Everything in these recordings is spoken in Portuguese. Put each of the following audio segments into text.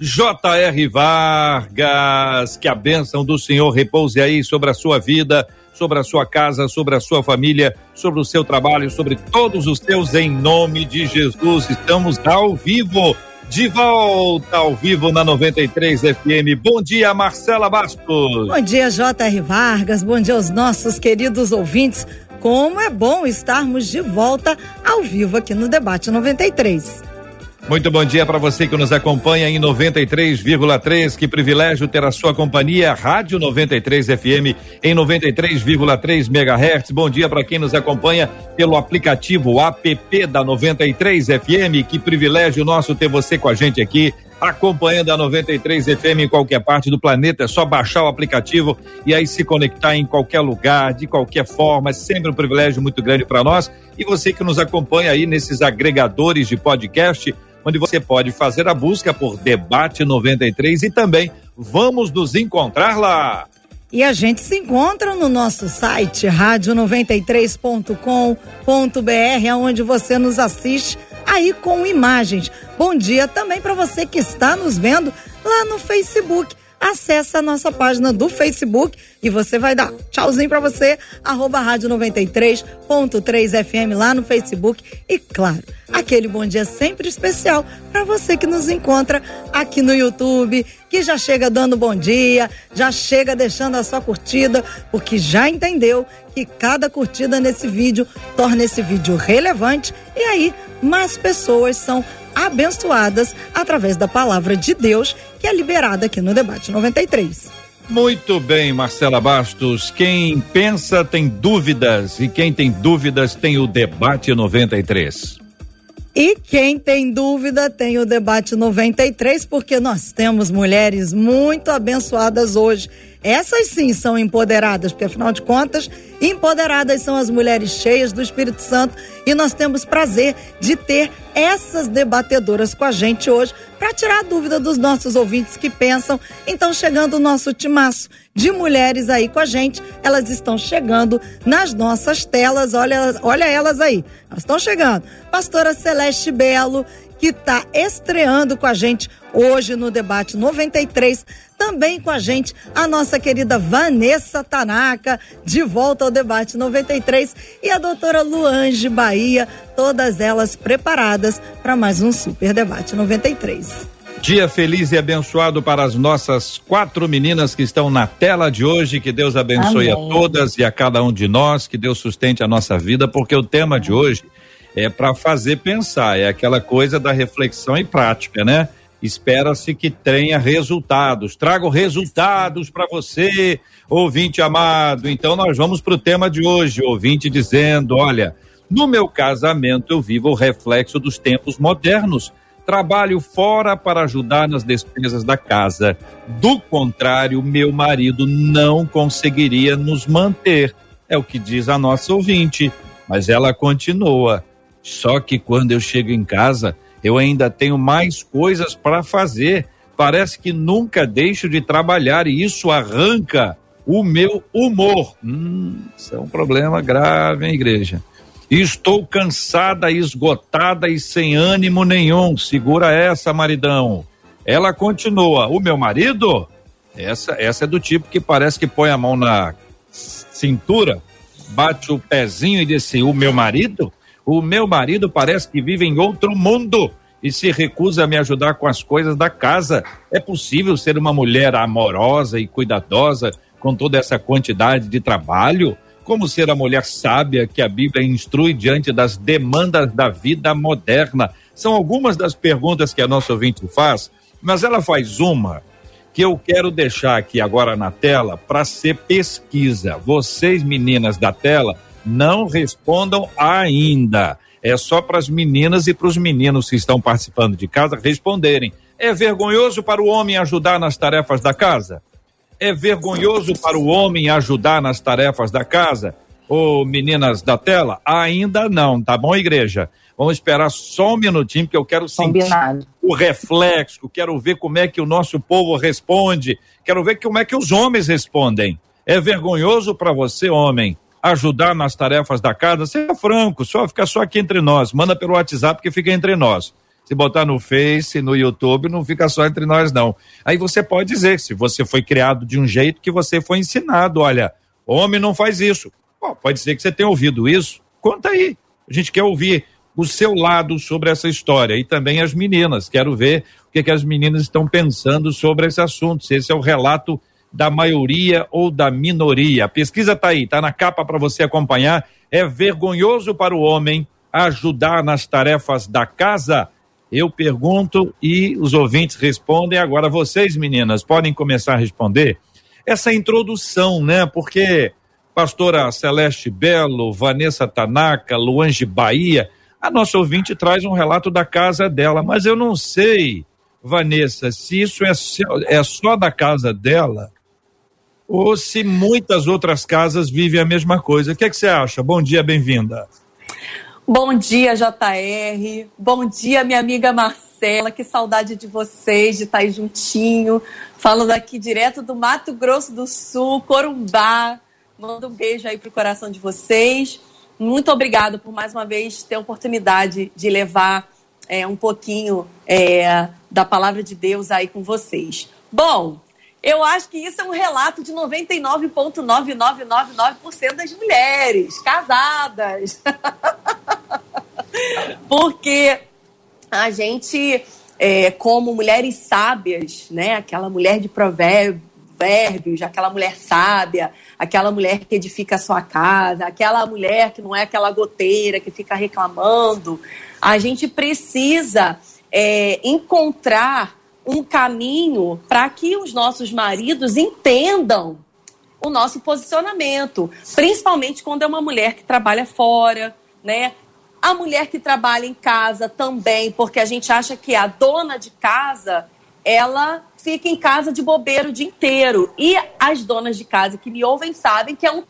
J.R. Vargas. Que a bênção do Senhor repouse aí sobre a sua vida sobre a sua casa, sobre a sua família, sobre o seu trabalho, sobre todos os teus, em nome de Jesus. Estamos ao vivo, de volta ao vivo na 93 FM. Bom dia, Marcela Bastos. Bom dia, J.R. Vargas. Bom dia aos nossos queridos ouvintes. Como é bom estarmos de volta ao vivo aqui no Debate 93. Muito bom dia para você que nos acompanha em 93,3. Que privilégio ter a sua companhia, Rádio 93 FM em 93,3 MHz. Bom dia para quem nos acompanha pelo aplicativo app da 93 FM. Que privilégio nosso ter você com a gente aqui acompanhando a 93 FM em qualquer parte do planeta. É só baixar o aplicativo e aí se conectar em qualquer lugar, de qualquer forma. É sempre um privilégio muito grande para nós. E você que nos acompanha aí nesses agregadores de podcast onde você pode fazer a busca por Debate 93 e também vamos nos encontrar lá. E a gente se encontra no nosso site rádio93.com.br, onde você nos assiste aí com imagens. Bom dia também para você que está nos vendo lá no Facebook acesse a nossa página do Facebook e você vai dar tchauzinho para você, arroba rádio 93.3 FM lá no Facebook. E claro, aquele bom dia sempre especial para você que nos encontra aqui no YouTube, que já chega dando bom dia, já chega deixando a sua curtida, porque já entendeu que cada curtida nesse vídeo torna esse vídeo relevante. E aí mais pessoas são abençoadas através da palavra de Deus que é liberada aqui no Debate 93. Muito bem, Marcela Bastos. Quem pensa tem dúvidas e quem tem dúvidas tem o Debate 93. E quem tem dúvida tem o Debate 93, porque nós temos mulheres muito abençoadas hoje essas sim são empoderadas, porque afinal de contas, empoderadas são as mulheres cheias do Espírito Santo e nós temos prazer de ter essas debatedoras com a gente hoje para tirar a dúvida dos nossos ouvintes que pensam. Então, chegando o nosso timaço de mulheres aí com a gente, elas estão chegando nas nossas telas. Olha, olha elas aí, elas estão chegando. Pastora Celeste Belo, que está estreando com a gente hoje no debate 93. Também com a gente a nossa querida Vanessa Tanaka, de volta ao debate 93, e a doutora Luange Bahia, todas elas preparadas para mais um super debate 93. Dia feliz e abençoado para as nossas quatro meninas que estão na tela de hoje. Que Deus abençoe Amém. a todas e a cada um de nós. Que Deus sustente a nossa vida, porque o tema de hoje é para fazer pensar, é aquela coisa da reflexão e prática, né? Espera-se que tenha resultados. Trago resultados para você, ouvinte amado. Então, nós vamos para o tema de hoje. Ouvinte dizendo: olha, no meu casamento eu vivo o reflexo dos tempos modernos. Trabalho fora para ajudar nas despesas da casa. Do contrário, meu marido não conseguiria nos manter. É o que diz a nossa ouvinte. Mas ela continua. Só que quando eu chego em casa, eu ainda tenho mais coisas para fazer. Parece que nunca deixo de trabalhar e isso arranca o meu humor. Hum, isso é um problema grave, hein, igreja? Estou cansada, esgotada e sem ânimo nenhum. Segura essa, maridão. Ela continua. O meu marido? Essa, essa é do tipo que parece que põe a mão na cintura, bate o pezinho e diz assim: O meu marido? O meu marido parece que vive em outro mundo e se recusa a me ajudar com as coisas da casa. É possível ser uma mulher amorosa e cuidadosa com toda essa quantidade de trabalho? Como ser a mulher sábia que a Bíblia instrui diante das demandas da vida moderna? São algumas das perguntas que a nossa ouvinte faz, mas ela faz uma que eu quero deixar aqui agora na tela para ser pesquisa. Vocês, meninas da tela, não respondam ainda. É só para as meninas e para os meninos que estão participando de casa responderem. É vergonhoso para o homem ajudar nas tarefas da casa? É vergonhoso para o homem ajudar nas tarefas da casa? Ô, meninas da tela, ainda não, tá bom, igreja? Vamos esperar só um minutinho, porque eu quero sentir Combinado. o reflexo, quero ver como é que o nosso povo responde, quero ver como é que os homens respondem. É vergonhoso para você, homem, ajudar nas tarefas da casa? Seja franco, só fica só aqui entre nós. Manda pelo WhatsApp que fica entre nós. Se botar no Face, no YouTube, não fica só entre nós, não. Aí você pode dizer, se você foi criado de um jeito que você foi ensinado, olha, homem não faz isso. Bom, pode ser que você tenha ouvido isso. Conta aí. A gente quer ouvir o seu lado sobre essa história e também as meninas. Quero ver o que, que as meninas estão pensando sobre esse assunto. Se esse é o relato da maioria ou da minoria. A pesquisa está aí, está na capa para você acompanhar. É vergonhoso para o homem ajudar nas tarefas da casa? Eu pergunto e os ouvintes respondem. Agora, vocês, meninas, podem começar a responder essa introdução, né? Porque pastora Celeste Belo, Vanessa Tanaka, Luange Bahia. A nossa ouvinte traz um relato da casa dela, mas eu não sei, Vanessa, se isso é, é só da casa dela ou se muitas outras casas vivem a mesma coisa. O que, é que você acha? Bom dia, bem-vinda. Bom dia, JR. Bom dia, minha amiga Marcela. Que saudade de vocês, de estar aí juntinho. Falando aqui direto do Mato Grosso do Sul, Corumbá. Mando um beijo aí pro coração de vocês. Muito obrigada por mais uma vez ter a oportunidade de levar é, um pouquinho é, da palavra de Deus aí com vocês. Bom, eu acho que isso é um relato de 99,9999% das mulheres casadas. Porque a gente, é, como mulheres sábias, né, aquela mulher de provérbio, provérbios, aquela mulher sábia, aquela mulher que edifica a sua casa, aquela mulher que não é aquela goteira que fica reclamando. A gente precisa é, encontrar um caminho para que os nossos maridos entendam o nosso posicionamento, principalmente quando é uma mulher que trabalha fora, né? A mulher que trabalha em casa também, porque a gente acha que a dona de casa, ela fica em casa de bobeiro o dia inteiro. E as donas de casa que me ouvem sabem que é um,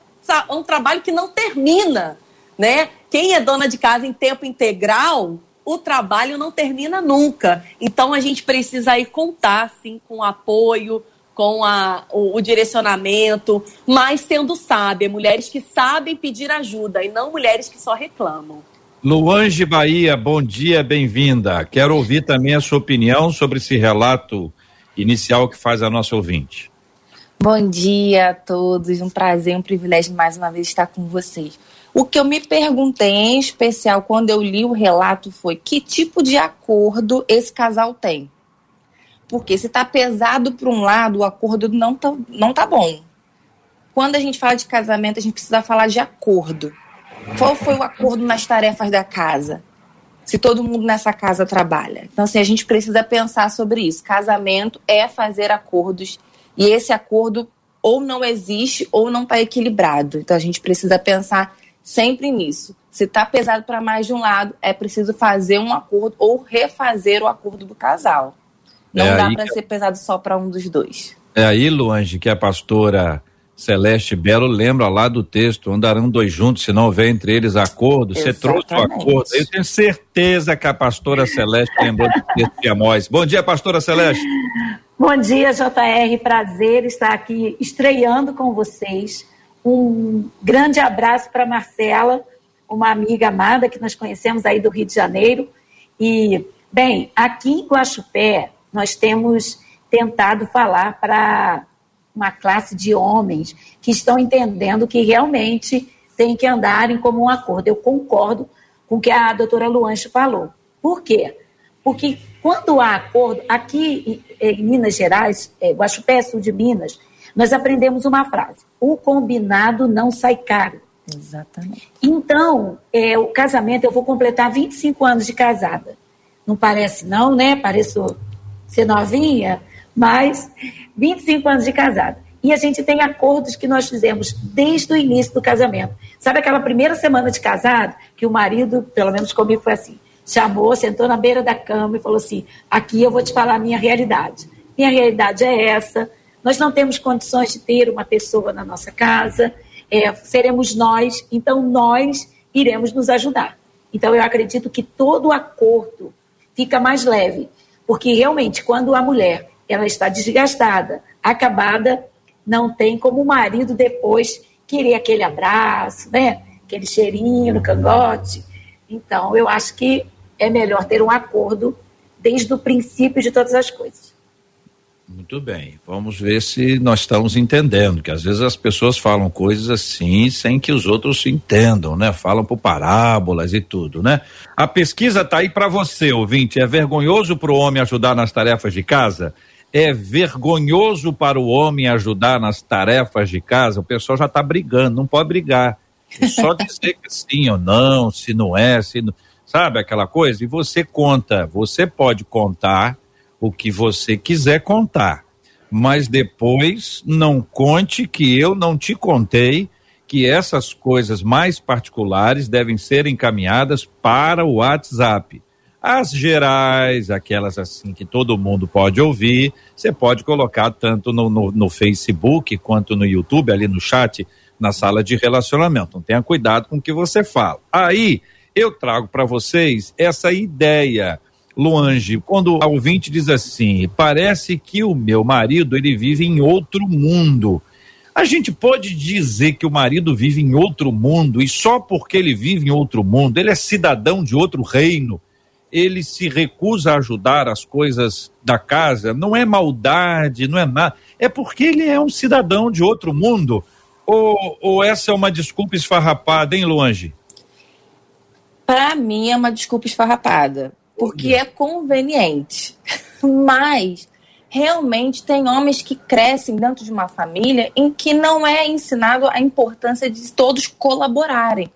um trabalho que não termina, né? Quem é dona de casa em tempo integral, o trabalho não termina nunca. Então a gente precisa aí contar, sim, com o apoio, com a, o, o, direcionamento, mas sendo sábia, mulheres que sabem pedir ajuda e não mulheres que só reclamam. Luange Bahia, bom dia, bem-vinda. Quero ouvir também a sua opinião sobre esse relato inicial que faz a nossa ouvinte. Bom dia a todos, um prazer, um privilégio mais uma vez estar com vocês. O que eu me perguntei em especial quando eu li o relato foi que tipo de acordo esse casal tem. Porque se está pesado para um lado, o acordo não tá, não tá bom. Quando a gente fala de casamento, a gente precisa falar de acordo. Qual foi o acordo nas tarefas da casa? se todo mundo nessa casa trabalha. Então, assim, a gente precisa pensar sobre isso. Casamento é fazer acordos e esse acordo ou não existe ou não está equilibrado. Então, a gente precisa pensar sempre nisso. Se está pesado para mais de um lado, é preciso fazer um acordo ou refazer o acordo do casal. Não é dá para que... ser pesado só para um dos dois. É aí, Luange, que a pastora Celeste Belo lembra lá do texto, andarão dois juntos, se não houver entre eles acordo. Você trouxe o acordo. Eu tenho certeza que a pastora Celeste lembrou do texto de Amós. Bom dia, pastora Celeste. Bom dia, JR. Prazer estar aqui estreando com vocês. Um grande abraço para Marcela, uma amiga amada que nós conhecemos aí do Rio de Janeiro. E, bem, aqui em Guaxupé, nós temos tentado falar para uma classe de homens que estão entendendo que realmente tem que andar em comum acordo. Eu concordo com o que a doutora Luanche falou. Por quê? Porque quando há acordo, aqui em Minas Gerais, é, Guaxupé, sul de Minas, nós aprendemos uma frase: o combinado não sai caro. Exatamente. Então, é, o casamento, eu vou completar 25 anos de casada. Não parece, não, né? Pareço ser novinha, mas 25 anos de casada. E a gente tem acordos que nós fizemos desde o início do casamento. Sabe aquela primeira semana de casado, que o marido, pelo menos comigo, foi assim: chamou, sentou na beira da cama e falou assim: aqui eu vou te falar a minha realidade. Minha realidade é essa. Nós não temos condições de ter uma pessoa na nossa casa, é, seremos nós, então nós iremos nos ajudar. Então eu acredito que todo acordo fica mais leve, porque realmente quando a mulher ela está desgastada, acabada, não tem como o marido depois querer aquele abraço, né? Aquele cheirinho no cangote. Então, eu acho que é melhor ter um acordo desde o princípio de todas as coisas. Muito bem, vamos ver se nós estamos entendendo, que às vezes as pessoas falam coisas assim sem que os outros entendam, né? Falam por parábolas e tudo, né? A pesquisa está aí para você, ouvinte. É vergonhoso para o homem ajudar nas tarefas de casa? É vergonhoso para o homem ajudar nas tarefas de casa? O pessoal já está brigando, não pode brigar. É só dizer que sim ou não, se não é, se não, sabe aquela coisa? E você conta, você pode contar o que você quiser contar, mas depois não conte que eu não te contei que essas coisas mais particulares devem ser encaminhadas para o WhatsApp. As gerais, aquelas assim que todo mundo pode ouvir, você pode colocar tanto no, no, no, Facebook quanto no YouTube, ali no chat, na sala de relacionamento. Então tenha cuidado com o que você fala. Aí eu trago para vocês essa ideia Luange, quando o ouvinte diz assim, parece que o meu marido ele vive em outro mundo. A gente pode dizer que o marido vive em outro mundo e só porque ele vive em outro mundo, ele é cidadão de outro reino, ele se recusa a ajudar as coisas da casa, não é maldade, não é nada, é porque ele é um cidadão de outro mundo. Ou, ou essa é uma desculpa esfarrapada, hein, Luange? Para mim é uma desculpa esfarrapada porque é conveniente. Mas realmente tem homens que crescem dentro de uma família em que não é ensinado a importância de todos colaborarem.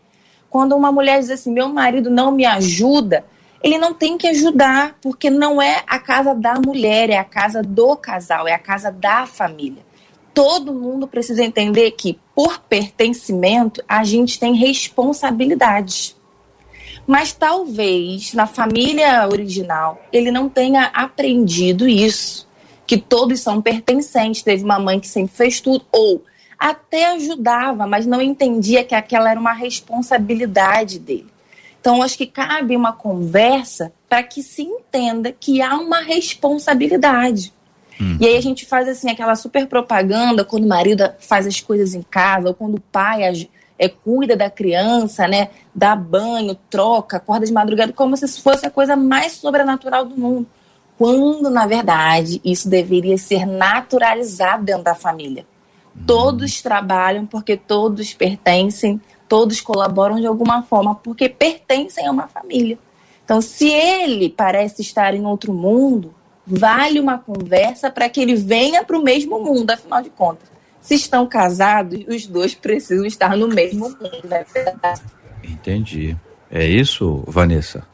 Quando uma mulher diz assim: meu marido não me ajuda, ele não tem que ajudar, porque não é a casa da mulher, é a casa do casal, é a casa da família. Todo mundo precisa entender que, por pertencimento, a gente tem responsabilidades. Mas talvez na família original ele não tenha aprendido isso, que todos são pertencentes. Teve uma mãe que sempre fez tudo, ou até ajudava, mas não entendia que aquela era uma responsabilidade dele. Então, acho que cabe uma conversa para que se entenda que há uma responsabilidade. Hum. E aí a gente faz assim aquela super propaganda quando o marido faz as coisas em casa, ou quando o pai é, cuida da criança, né? Dá banho, troca, acorda de madrugada, como se fosse a coisa mais sobrenatural do mundo. Quando, na verdade, isso deveria ser naturalizado dentro da família. Todos trabalham porque todos pertencem, todos colaboram de alguma forma porque pertencem a uma família. Então, se ele parece estar em outro mundo, vale uma conversa para que ele venha para o mesmo mundo, afinal de contas. Se estão casados, os dois precisam estar no mesmo mundo, né? Entendi. É isso, Vanessa?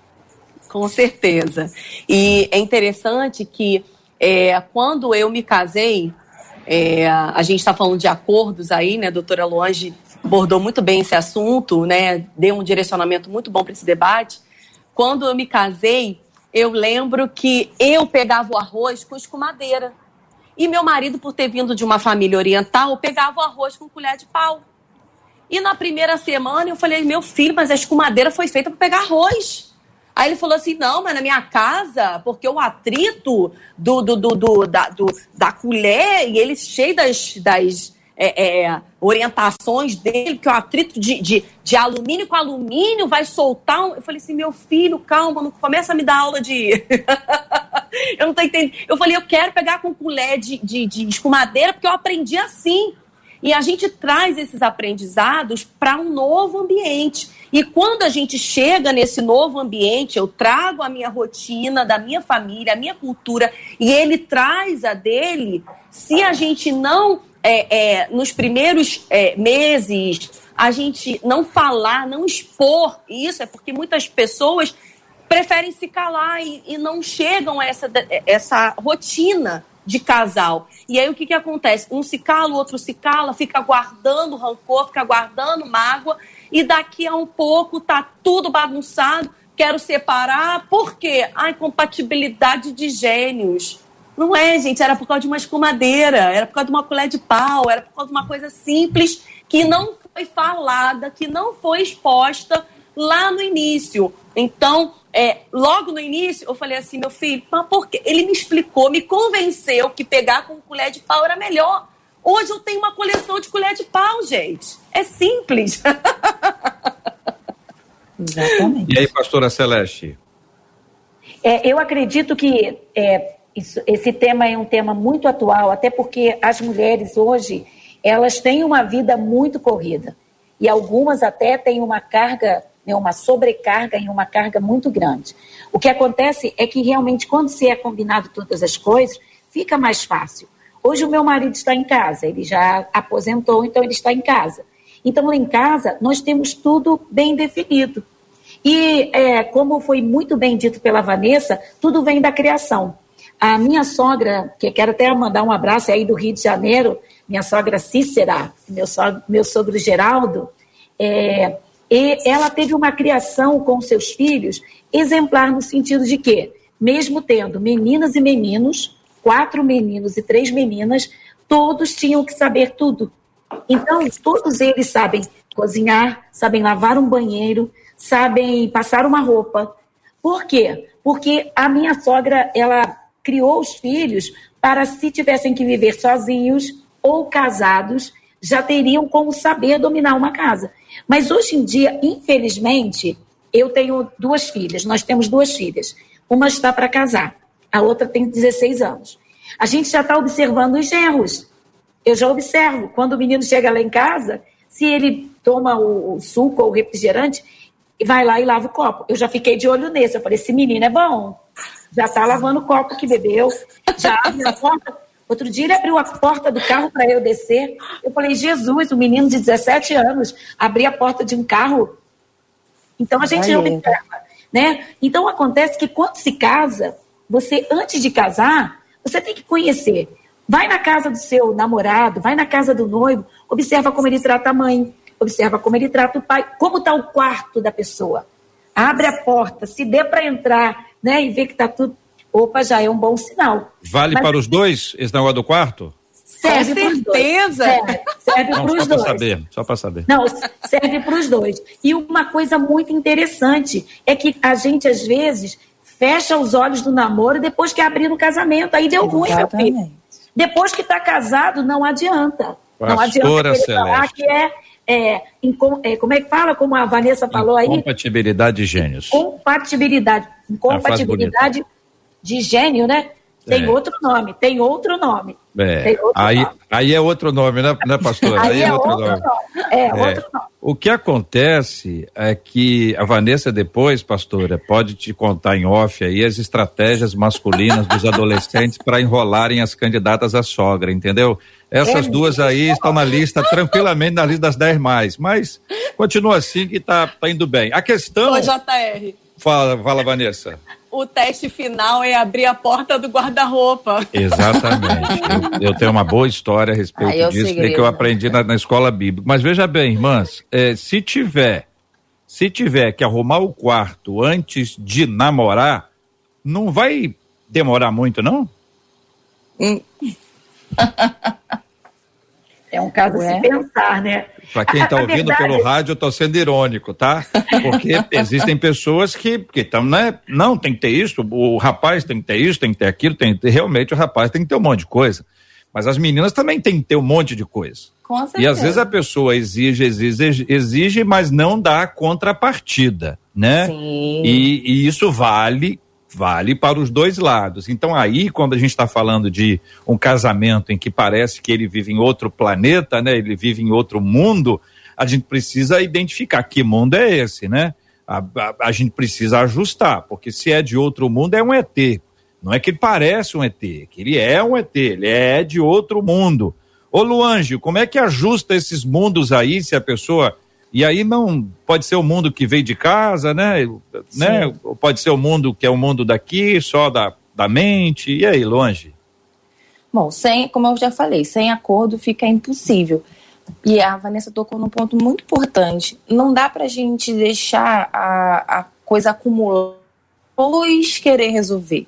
Com certeza. E é interessante que é, quando eu me casei, é, a gente está falando de acordos aí, né? A doutora Luange abordou muito bem esse assunto, né? Deu um direcionamento muito bom para esse debate. Quando eu me casei, eu lembro que eu pegava o arroz com escumadeira. E meu marido, por ter vindo de uma família oriental, pegava o arroz com colher de pau. E na primeira semana eu falei, meu filho, mas a escumadeira foi feita para pegar arroz. Aí ele falou assim: não, mas na minha casa, porque o atrito do, do, do, do da, do, da colher, e ele cheio das, das é, é, orientações dele, que o atrito de, de, de, alumínio com alumínio vai soltar. Um... Eu falei assim: meu filho, calma, não começa a me dar aula de. eu não tô entendendo. Eu falei: eu quero pegar com colher de, de, de porque eu aprendi assim. E a gente traz esses aprendizados para um novo ambiente. E quando a gente chega nesse novo ambiente, eu trago a minha rotina da minha família, a minha cultura, e ele traz a dele. Se a gente não é, é, nos primeiros é, meses, a gente não falar, não expor isso, é porque muitas pessoas preferem se calar e, e não chegam a essa, essa rotina de casal. E aí o que, que acontece? Um se cala, o outro se cala, fica guardando rancor, fica guardando mágoa, e daqui a um pouco tá tudo bagunçado, quero separar, por quê? Ai, compatibilidade de gênios. Não é, gente, era por causa de uma escumadeira, era por causa de uma colher de pau, era por causa de uma coisa simples que não foi falada, que não foi exposta lá no início. Então, é, logo no início, eu falei assim, meu filho, mas por quê? Ele me explicou, me convenceu que pegar com colher de pau era melhor. Hoje eu tenho uma coleção de colher de pau, gente. É simples. Exatamente. E aí, pastora Celeste? É, eu acredito que é, isso, esse tema é um tema muito atual, até porque as mulheres hoje, elas têm uma vida muito corrida. E algumas até têm uma carga, né, uma sobrecarga e uma carga muito grande. O que acontece é que realmente, quando se é combinado todas as coisas, fica mais fácil. Hoje o meu marido está em casa, ele já aposentou, então ele está em casa. Então, lá em casa, nós temos tudo bem definido. E, é, como foi muito bem dito pela Vanessa, tudo vem da criação. A minha sogra, que quero até mandar um abraço aí do Rio de Janeiro, minha sogra Cícera, meu meu sogro Geraldo, é, ela teve uma criação com seus filhos exemplar no sentido de que, mesmo tendo meninas e meninos, quatro meninos e três meninas, todos tinham que saber tudo. Então, todos eles sabem cozinhar, sabem lavar um banheiro, sabem passar uma roupa. Por quê? Porque a minha sogra, ela criou os filhos para se tivessem que viver sozinhos ou casados, já teriam como saber dominar uma casa. Mas hoje em dia, infelizmente, eu tenho duas filhas, nós temos duas filhas. Uma está para casar, a outra tem 16 anos. A gente já está observando os genros. Eu já observo, quando o menino chega lá em casa, se ele toma o, suco ou o refrigerante, vai lá e lava o copo. Eu já fiquei de olho nesse. Eu falei: esse menino é bom. Já está lavando o copo que bebeu, já abre a porta. Outro dia ele abriu a porta do carro para eu descer. Eu falei: Jesus, o um menino de 17 anos abrir a porta de um carro. Então a gente observa, né? Então acontece que quando se casa, você antes de casar, você tem que conhecer. Vai na casa do seu namorado, vai na casa do noivo, observa como ele trata a mãe, observa como ele trata o pai, como está o quarto da pessoa. Abre a porta, se der para entrar, né, e ver que está tudo. Opa, já é um bom sinal. Vale Mas, para os dois esse negócio do quarto? Serve Com certeza. Serve, serve para os dois. Saber, só para saber. Não, serve para os dois. E uma coisa muito interessante é que a gente, às vezes, fecha os olhos do namoro depois que abrir no casamento. Aí deu ruim, meu filho. Depois que está casado, não adianta. Pastora não adianta falar que é é, é, como é que fala, como a Vanessa falou aí? Compatibilidade de gênios. Compatibilidade. Incompatibilidade de gênio, né? Tem é. outro nome, tem outro nome. É. Outro aí, nome. aí é outro nome, né, né pastor? aí, aí, é, outro, outro nome. nome. É, é, outro nome. O que acontece é que a Vanessa depois, pastora, pode te contar em off aí as estratégias masculinas dos adolescentes para enrolarem as candidatas à sogra, entendeu? Essas é duas aí estão na lista, tranquilamente na lista das 10 mais. Mas continua assim que tá, tá indo bem. A questão. Ô, JR. Fala, fala, Vanessa. O teste final é abrir a porta do guarda-roupa. Exatamente. eu, eu, tenho uma boa história a respeito ah, disso, que eu aprendi na, na, escola bíblica. Mas veja bem, irmãs, é, se tiver, se tiver que arrumar o quarto antes de namorar, não vai demorar muito, não? Hum. É um caso Ué? a se pensar, né? Para quem está ouvindo verdade... pelo rádio, eu estou sendo irônico, tá? Porque existem pessoas que estão, né? Não, tem que ter isso, o rapaz tem que ter isso, tem que ter aquilo, tem que ter, realmente o rapaz tem que ter um monte de coisa. Mas as meninas também têm que ter um monte de coisa. Com certeza. E às vezes a pessoa exige, exige, exige, mas não dá contrapartida, né? Sim. E, e isso vale vale para os dois lados. Então, aí, quando a gente está falando de um casamento em que parece que ele vive em outro planeta, né? Ele vive em outro mundo, a gente precisa identificar que mundo é esse, né? A, a, a gente precisa ajustar, porque se é de outro mundo, é um ET. Não é que ele parece um ET, é que ele é um ET, ele é de outro mundo. Ô Luange, como é que ajusta esses mundos aí se a pessoa e aí não pode ser o mundo que veio de casa, né? né? Pode ser o mundo que é o mundo daqui, só da, da mente. E aí, longe? Bom, sem, como eu já falei, sem acordo fica impossível. E a Vanessa tocou num ponto muito importante. Não dá para a gente deixar a, a coisa acumulando, depois querer resolver.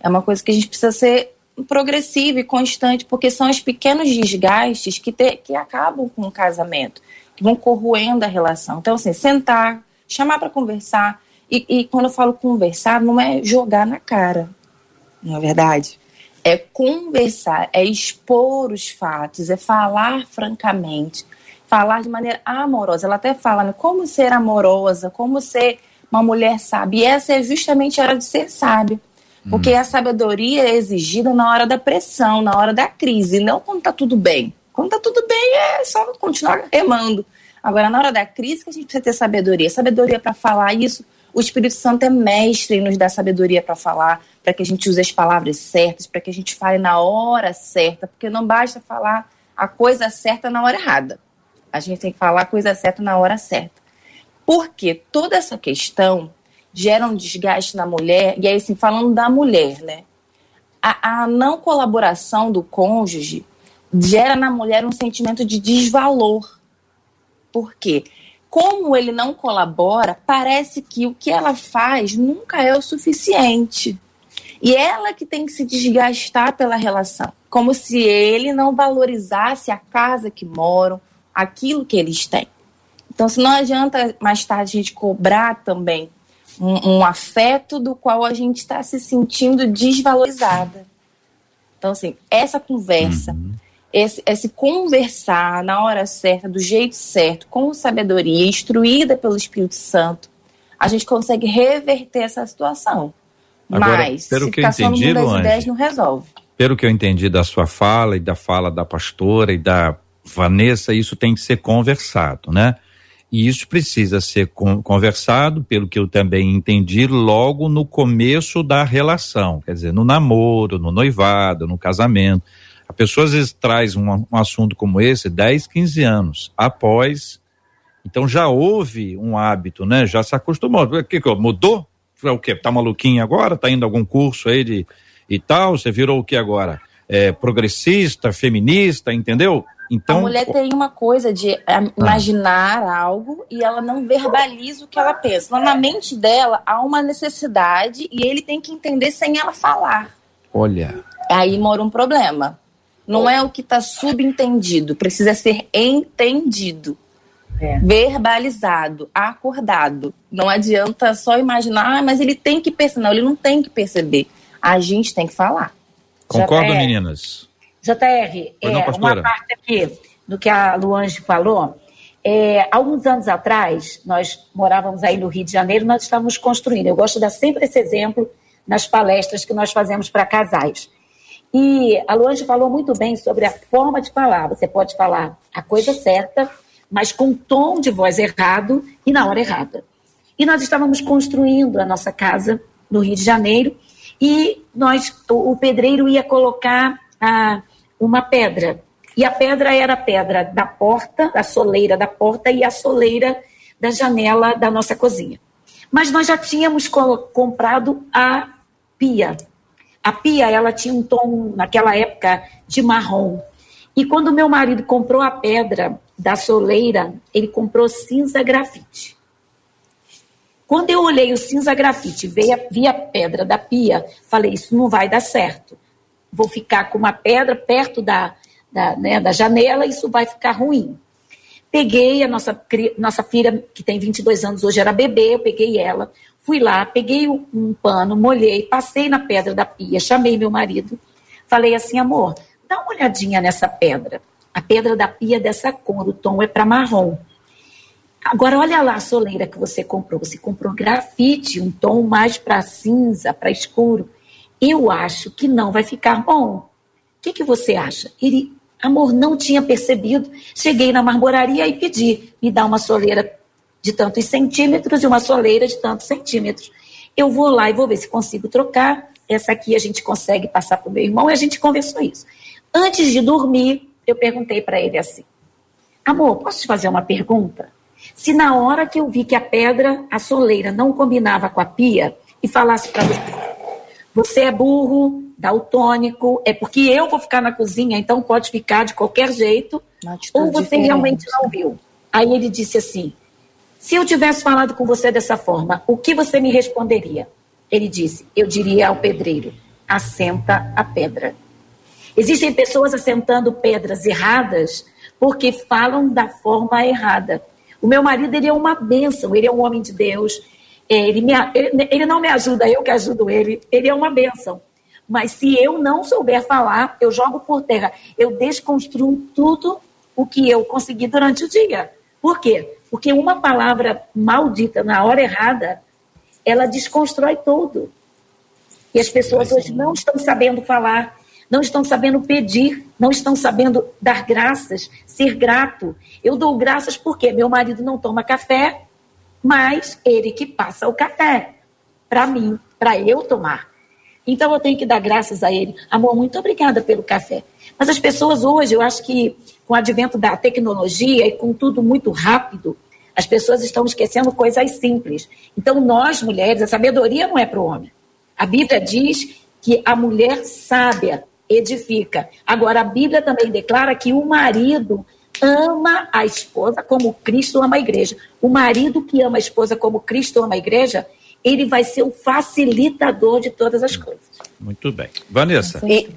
É uma coisa que a gente precisa ser progressiva e constante, porque são os pequenos desgastes que, te, que acabam com o casamento, que vão corroendo a relação. Então, assim, sentar, chamar para conversar. E, e quando eu falo conversar, não é jogar na cara, não é verdade? É conversar, é expor os fatos, é falar francamente, falar de maneira amorosa. Ela até fala né, como ser amorosa, como ser uma mulher sábia. E essa é justamente a hora de ser sábio. Porque hum. a sabedoria é exigida na hora da pressão, na hora da crise, não quando tá tudo bem. Quando tá tudo bem é só continuar remando. Agora, na hora da crise, que a gente precisa ter sabedoria. Sabedoria para falar isso. O Espírito Santo é mestre em nos dar sabedoria para falar, para que a gente use as palavras certas, para que a gente fale na hora certa, porque não basta falar a coisa certa na hora errada. A gente tem que falar a coisa certa na hora certa. Porque toda essa questão gera um desgaste na mulher, e aí, assim, falando da mulher, né? A, a não colaboração do cônjuge gera na mulher um sentimento de desvalor. Por quê? Como ele não colabora, parece que o que ela faz nunca é o suficiente. E ela que tem que se desgastar pela relação. Como se ele não valorizasse a casa que moram, aquilo que eles têm. Então, se não adianta mais tarde a gente cobrar também um, um afeto do qual a gente está se sentindo desvalorizada. Então, assim, essa conversa, uhum. Esse, esse conversar na hora certa, do jeito certo, com sabedoria, instruída pelo Espírito Santo, a gente consegue reverter essa situação. Agora, Mas, pelo se que ficar eu entendi, só no ideias, não resolve. Pelo que eu entendi da sua fala e da fala da pastora e da Vanessa, isso tem que ser conversado, né? E isso precisa ser conversado, pelo que eu também entendi, logo no começo da relação, quer dizer, no namoro, no noivado, no casamento. Pessoa às vezes traz um, um assunto como esse 10, 15 anos após. Então já houve um hábito, né? Já se acostumou. O que, que mudou? É o quê? Tá maluquinho agora? Tá indo algum curso aí de e tal? Você virou o que agora? É, progressista, feminista, entendeu? Então, a mulher tem uma coisa de é, imaginar ah. algo e ela não verbaliza o que ela pensa. Na mente dela há uma necessidade e ele tem que entender sem ela falar. Olha. Aí mora um problema. Não é o que está subentendido, precisa ser entendido. É. Verbalizado, acordado. Não adianta só imaginar, ah, mas ele tem que perceber. Não, ele não tem que perceber. A gente tem que falar. Concordo, é. meninas? JR, é, uma parte aqui do que a Luange falou. É, alguns anos atrás, nós morávamos aí no Rio de Janeiro, nós estávamos construindo. Eu gosto de dar sempre esse exemplo nas palestras que nós fazemos para casais. E a Luange falou muito bem sobre a forma de falar. Você pode falar a coisa certa, mas com tom de voz errado e na hora errada. E nós estávamos construindo a nossa casa no Rio de Janeiro e nós, o, pedreiro ia colocar a, uma pedra. E a pedra era a pedra da porta, da soleira da porta e a soleira da janela da nossa cozinha. Mas nós já tínhamos comprado a pia. A pia, ela tinha um tom, naquela época, de marrom. E quando meu marido comprou a pedra da soleira, ele comprou cinza grafite. Quando eu olhei o cinza grafite, vi a, vi a pedra da pia, falei, isso não vai dar certo vou ficar com uma pedra perto da, da, né, da janela, isso vai ficar ruim. Peguei a nossa, nossa filha, que tem 22 anos, hoje era bebê, eu peguei ela, fui lá, peguei um, pano, molhei, passei na pedra da pia, chamei meu marido, falei assim, amor, dá uma olhadinha nessa pedra. A pedra da pia é dessa cor, o tom é para marrom. Agora, olha lá a soleira que você comprou. Você comprou grafite, um tom mais para cinza, para escuro. Eu acho que não vai ficar bom. O que, que você acha? Ele, amor, não tinha percebido. Cheguei na marmoraria e pedi, me dá uma soleira de tantos centímetros e uma soleira de tantos centímetros. Eu vou lá e vou ver se consigo trocar. Essa aqui a gente consegue passar para o meu irmão e a gente conversou isso. Antes de dormir, eu perguntei para ele assim: Amor, posso te fazer uma pergunta? Se na hora que eu vi que a pedra, a soleira, não combinava com a pia e falasse para você, você é burro, daltônico, é porque eu vou ficar na cozinha, então pode ficar de qualquer jeito. Ou você diferente. realmente não viu. Aí ele disse assim: Se eu tivesse falado com você dessa forma, o que você me responderia? Ele disse: Eu diria ao pedreiro: assenta a pedra. Existem pessoas assentando pedras erradas porque falam da forma errada. O meu marido ele é uma bênção, ele é um homem de Deus. É, ele, me, ele não me ajuda, eu que ajudo ele. Ele é uma bênção. Mas se eu não souber falar, eu jogo por terra. Eu desconstruo tudo o que eu consegui durante o dia. Por quê? Porque uma palavra maldita na hora errada, ela desconstrói tudo. E as pessoas hoje não estão sabendo falar, não estão sabendo pedir, não estão sabendo dar graças, ser grato. Eu dou graças porque meu marido não toma café, mas ele que passa o café para mim, para eu tomar. Então eu tenho que dar graças a ele. Amor, muito obrigada pelo café. Mas as pessoas hoje, eu acho que com o advento da tecnologia e com tudo muito rápido, as pessoas estão esquecendo coisas simples. Então nós, mulheres, a sabedoria não é para o homem. A Bíblia diz que a mulher sábia edifica. Agora, a Bíblia também declara que o marido ama a esposa como Cristo ama a igreja. O marido que ama a esposa como Cristo ama a igreja, ele vai ser o facilitador de todas as coisas. Muito bem. Vanessa. E,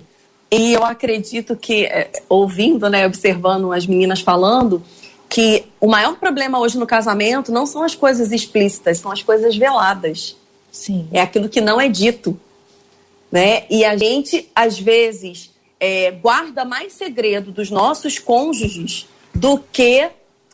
e eu acredito que, é, ouvindo, né, observando as meninas falando, que o maior problema hoje no casamento não são as coisas explícitas, são as coisas veladas. Sim. É aquilo que não é dito. Né? E a gente, às vezes, é, guarda mais segredo dos nossos cônjuges do que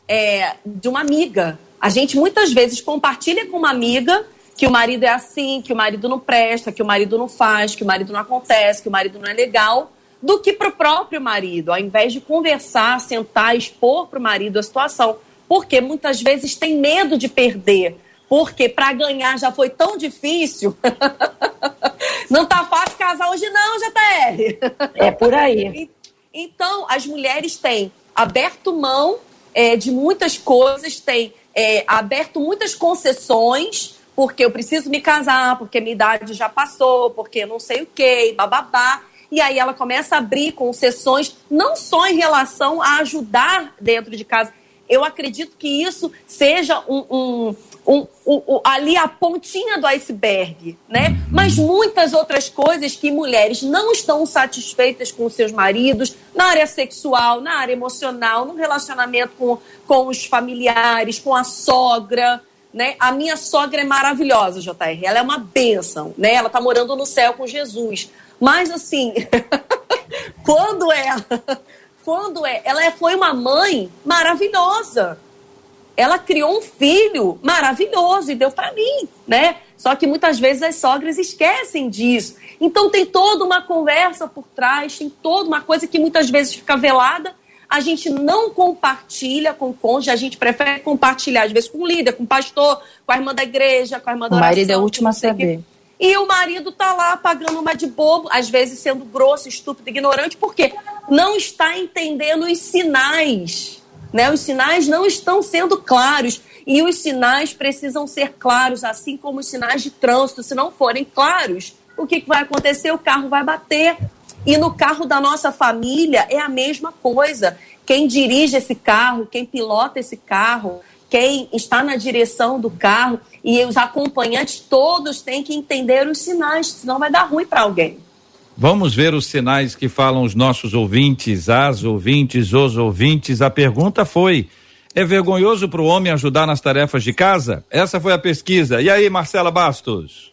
é, de uma amiga. A gente muitas vezes compartilha com uma amiga que o marido é assim, que o marido não presta, que o marido não faz, que o marido não acontece, que o marido não é legal, do que para o próprio marido, ao invés de conversar, sentar, expor para o marido a situação. Porque muitas vezes tem medo de perder. Porque para ganhar já foi tão difícil. não tá fácil casar hoje, não, JR. É por aí. Então, as mulheres têm aberto mão é, de muitas coisas, têm é, aberto muitas concessões porque eu preciso me casar, porque minha idade já passou, porque não sei o quê, bababá. E aí ela começa a abrir concessões, não só em relação a ajudar dentro de casa. Eu acredito que isso seja um, um, um, um, ali a pontinha do iceberg, né? Mas muitas outras coisas que mulheres não estão satisfeitas com seus maridos, na área sexual, na área emocional, no relacionamento com, com os familiares, com a sogra, né? A minha sogra é maravilhosa, JR. Ela é uma bênção, né? Ela tá morando no céu com Jesus. Mas assim, quando é, quando é, ela é, foi uma mãe maravilhosa. Ela criou um filho maravilhoso e deu para mim, né? Só que muitas vezes as sogras esquecem disso. Então tem toda uma conversa por trás, tem toda uma coisa que muitas vezes fica velada a gente não compartilha com o cônjuge, a gente prefere compartilhar, às vezes, com o líder, com o pastor, com a irmã da igreja, com a irmã da O oração, marido é o último a saber. E o marido tá lá pagando uma de bobo, às vezes sendo grosso, estúpido, ignorante, porque não está entendendo os sinais. Né? Os sinais não estão sendo claros. E os sinais precisam ser claros, assim como os sinais de trânsito. Se não forem claros, o que, que vai acontecer? O carro vai bater. E no carro da nossa família é a mesma coisa. Quem dirige esse carro, quem pilota esse carro, quem está na direção do carro e os acompanhantes todos têm que entender os sinais, senão vai dar ruim para alguém. Vamos ver os sinais que falam os nossos ouvintes, as ouvintes, os ouvintes. A pergunta foi: é vergonhoso para o homem ajudar nas tarefas de casa? Essa foi a pesquisa. E aí, Marcela Bastos?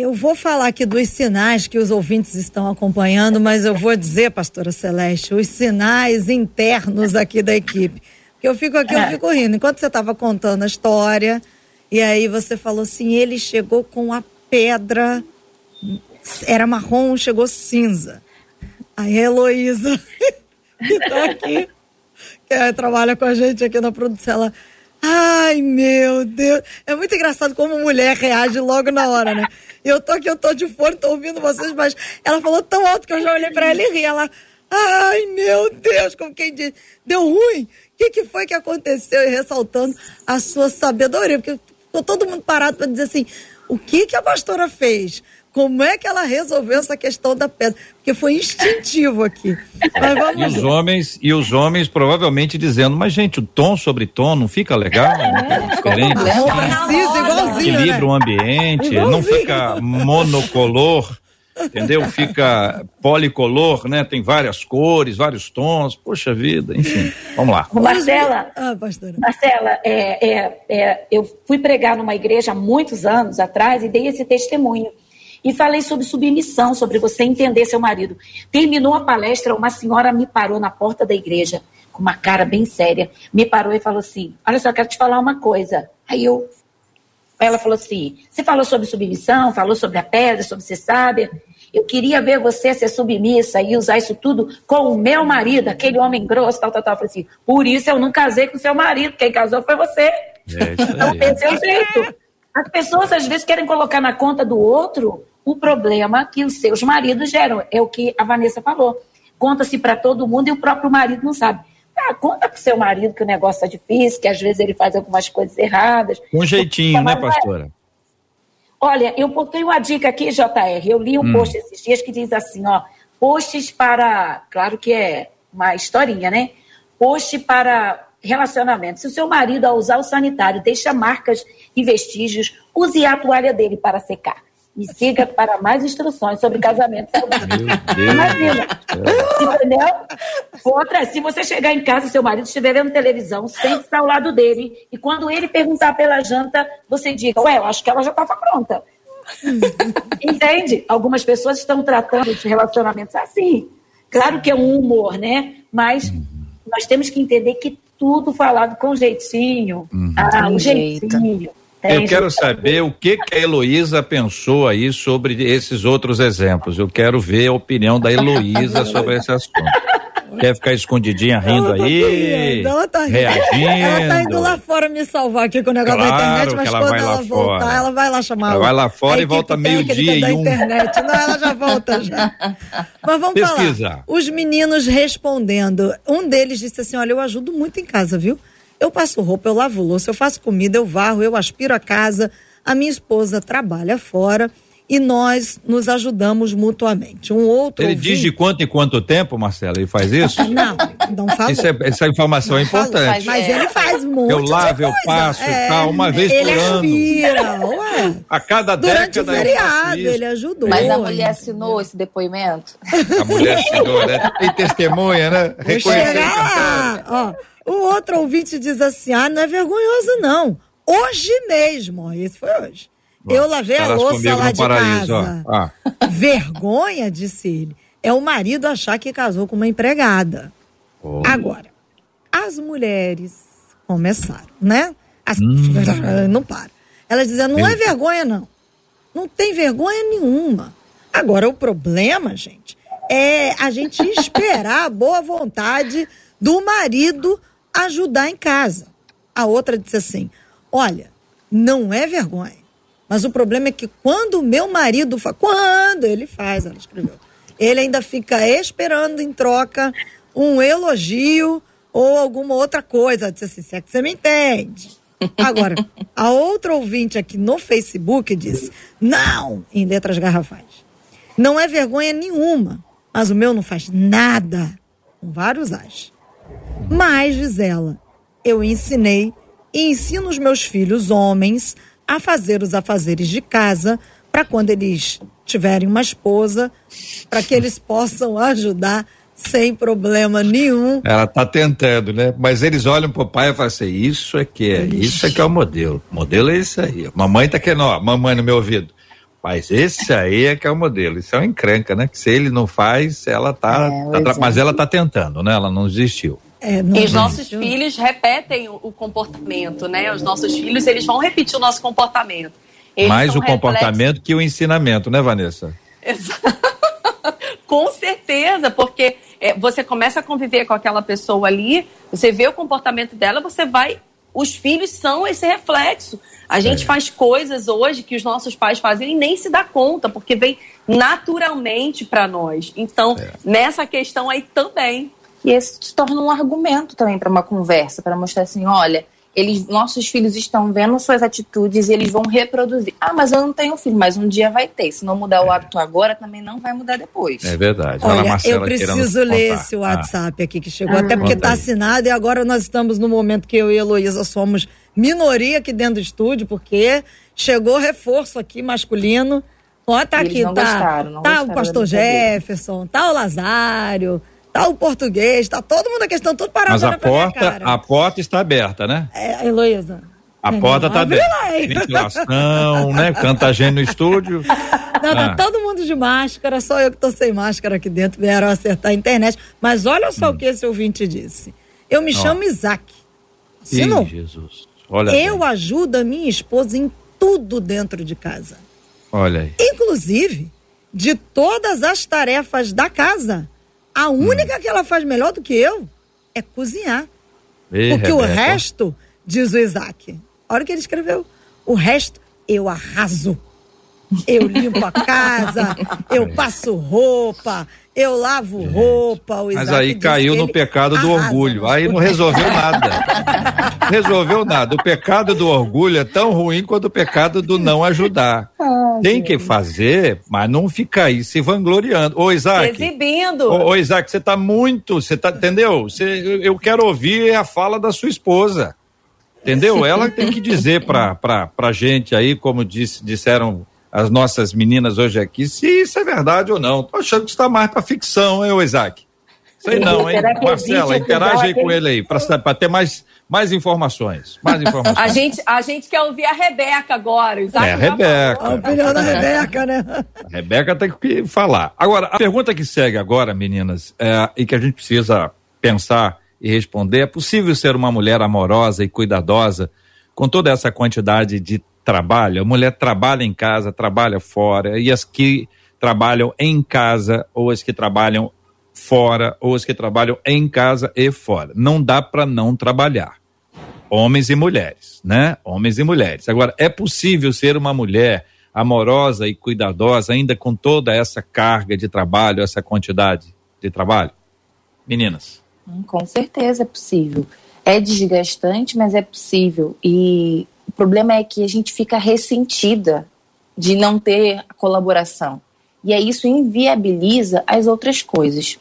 Eu vou falar aqui dos sinais que os ouvintes estão acompanhando, mas eu vou dizer, pastora Celeste, os sinais internos aqui da equipe. Porque eu fico aqui, eu fico rindo. Enquanto você estava contando a história, e aí você falou assim, ele chegou com a pedra, era marrom, chegou cinza. Aí a Heloísa, que está aqui, que trabalha com a gente aqui na produção, ela... Ai, meu Deus. É muito engraçado como mulher reage logo na hora, né? Eu tô aqui, eu tô de fone, tô ouvindo vocês, mas ela falou tão alto que eu já olhei para ela e ri. Ela, ai meu Deus, como quem diz, deu ruim. O que, que foi que aconteceu? E ressaltando a sua sabedoria, porque ficou todo mundo parado para dizer assim: o que, que a pastora fez? Como é que ela resolveu essa questão da pedra? Porque foi instintivo aqui. Mas vamos e os homens e os homens provavelmente dizendo, mas gente, o tom sobre tom não fica legal, é, diferente. Assim. Precisa, igualzinho, equilibra né? o ambiente, igualzinho. não fica monocolor entendeu? Fica policolor, né? Tem várias cores, vários tons. Poxa vida, enfim. Vamos lá. Marcela, ah, Marcela, é, é, é, eu fui pregar numa igreja há muitos anos atrás e dei esse testemunho. E falei sobre submissão, sobre você entender seu marido. Terminou a palestra, uma senhora me parou na porta da igreja, com uma cara bem séria, me parou e falou assim: Olha só, quero te falar uma coisa. Aí eu. Ela falou assim: Você falou sobre submissão, falou sobre a pedra, sobre ser sábia. Eu queria ver você ser submissa e usar isso tudo com o meu marido, aquele homem grosso, tal, tal, tal. Eu falei assim: Por isso eu não casei com seu marido, quem casou foi você. É então, esse é o jeito. As pessoas às vezes querem colocar na conta do outro o problema que os seus maridos geram. É o que a Vanessa falou. Conta-se para todo mundo e o próprio marido não sabe. Ah, conta pro seu marido que o negócio é difícil, que às vezes ele faz algumas coisas erradas. Um jeitinho, né, pastora? Olha, eu botei uma dica aqui, JR. Eu li um hum. post esses dias que diz assim, ó, posts para, claro que é uma historinha, né? Post para relacionamento. Se o seu marido, ao usar o sanitário, deixa marcas e vestígios, use a toalha dele para secar. Me siga para mais instruções sobre casamento Imagina. Entendeu? Outra, se você chegar em casa e seu marido estiver vendo televisão, sente-se ao lado dele. E quando ele perguntar pela janta, você diga: Ué, eu acho que ela já estava pronta. Entende? Algumas pessoas estão tratando os relacionamentos assim. Claro que é um humor, né? Mas nós temos que entender que tudo falado com jeitinho. Uhum. Ah, um jeitinho. Eu quero saber o que, que a Heloísa pensou aí sobre esses outros exemplos. Eu quero ver a opinião da Heloísa sobre esse assunto. Quer ficar escondidinha rindo tá aí? Ela tá reagindo. Ela tá indo lá fora me salvar aqui com o negócio claro da internet, mas ela quando ela voltar, fora. ela vai lá chamar. Ela vai lá fora e volta meio-dia e um. internet. Não, ela já volta já. Mas vamos Pesquisa. falar. Os meninos respondendo. Um deles disse assim: olha, eu ajudo muito em casa, viu? Eu passo roupa, eu lavo louça, eu faço comida, eu varro, eu aspiro a casa. A minha esposa trabalha fora e nós nos ajudamos mutuamente. Um outro. Ele ouvinte... diz de quanto em quanto tempo, Marcela, ele faz isso? Não, não faz. Isso é, essa informação não é importante. mas é. ele faz muito. Eu lavo, eu passo, é, tal, uma vez ele por aspira, ano. Ué. A cada Durante década. O feriado, ele ajudou. Mas a mulher assinou esse depoimento? A mulher assinou, né? Tem testemunha, né? Reconheceu. Ó, o outro ouvinte diz assim: ah, não é vergonhoso, não. Hoje mesmo, esse foi hoje. Bom, eu lavei a louça lá de paraíso, casa. Ah. Vergonha, disse ele, é o marido achar que casou com uma empregada. Oh. Agora, as mulheres começaram, né? As... Hum. Não para. Elas dizem, não é vergonha, não. Não tem vergonha nenhuma. Agora, o problema, gente, é a gente esperar a boa vontade do marido ajudar em casa. A outra disse assim: Olha, não é vergonha. Mas o problema é que quando meu marido faz, quando ele faz, ela escreveu, ele ainda fica esperando em troca um elogio ou alguma outra coisa. Ela disse assim: se é que você me entende. Agora, a outra ouvinte aqui no Facebook disse: não, em letras garrafais. Não é vergonha nenhuma, mas o meu não faz nada. Com vários as. Mas, diz ela, eu ensinei e ensino os meus filhos homens a fazer os afazeres de casa para quando eles tiverem uma esposa, para que eles possam ajudar sem problema nenhum. Ela está tentando, né? Mas eles olham pro pai e falam assim: isso é que é, isso é que é o modelo. O modelo é isso aí. Mamãe tá querendo, ó, mamãe no meu ouvido. Mas esse aí é que é o modelo. Isso é uma encrenca, né? Que se ele não faz, ela tá. É, tá mas ela tá tentando, né? Ela não desistiu. É, não e os nossos filhos repetem o, o, comportamento, né? Os nossos filhos, eles vão repetir o nosso comportamento. Eles Mais o comportamento que o ensinamento, né, Vanessa? com certeza, porque é, você começa a conviver com aquela pessoa ali, você vê o comportamento dela, você vai. Os filhos são esse reflexo. A gente faz coisas hoje que os nossos pais fazem e nem se dá conta, porque vem naturalmente para nós. Então, é. nessa questão aí também, e esse se torna um argumento também para uma conversa, para mostrar assim, olha, eles, nossos filhos estão vendo suas atitudes e eles vão reproduzir. Ah, mas eu não tenho filho, mas um dia vai ter. Se não mudar o hábito agora, também não vai mudar depois. É verdade. Olha, eu preciso ler esse WhatsApp ah. aqui que chegou, ah, até porque está assinado e agora nós estamos no momento que eu e a Heloísa somos minoria aqui dentro do estúdio, porque chegou reforço aqui masculino. Ó, tá aqui, tá, gostaram, tá o pastor Jefferson, tá o Lazário, tá o português, tá todo mundo aqui, estão tudo parados Mas a porta, a porta está aberta, né? É, Heloísa. A porta está aberta. Ventilação, né? Canta gente no estúdio. Não, tá ah. tá todo mundo de máscara, só eu que tô sem máscara aqui dentro, vieram acertar a internet. Mas olha só hum. o que esse ouvinte disse. Eu me oh. chamo Isaac. Sim, Jesus. Olha eu bem. ajudo a minha esposa em tudo dentro de casa. Olha aí. Inclusive, de todas as tarefas da casa, a única hum. que ela faz melhor do que eu é cozinhar. Ei, Porque Rebeca. o resto, diz o Isaac, olha o que ele escreveu, o resto eu arraso. Eu limpo a casa, eu passo roupa, eu lavo Gente. roupa. Mas aí caiu no pecado do orgulho. Aí não resolveu nada. resolveu nada. O pecado do orgulho é tão ruim quanto o pecado do não ajudar. Tem que fazer, mas não ficar aí se vangloriando. Ô, Isaac. Exibindo. Ô, ô Isaac, você está muito. Você tá, entendeu? Você, eu quero ouvir a fala da sua esposa. Entendeu? Ela tem que dizer pra, pra, pra gente aí, como disse, disseram as nossas meninas hoje aqui se isso é verdade ou não. Tô achando que está mais para ficção, hein, Isaac? Sei não, hein? Marcela, interage aí com ele aí, para ter mais, mais informações. Mais informações. A gente, a gente quer ouvir a Rebeca agora. Isaac é, a Rebeca. A opinião da Rebeca, né? A Rebeca tem que falar. Agora, a pergunta que segue agora, meninas, é, e que a gente precisa pensar e responder, é possível ser uma mulher amorosa e cuidadosa com toda essa quantidade de trabalho, a mulher trabalha em casa, trabalha fora, e as que trabalham em casa, ou as que trabalham fora, ou as que trabalham em casa e fora. Não dá para não trabalhar. Homens e mulheres, né? Homens e mulheres. Agora, é possível ser uma mulher amorosa e cuidadosa ainda com toda essa carga de trabalho, essa quantidade de trabalho? Meninas. Hum, com certeza é possível. É desgastante, mas é possível. E o problema é que a gente fica ressentida de não ter colaboração. E aí isso inviabiliza as outras coisas.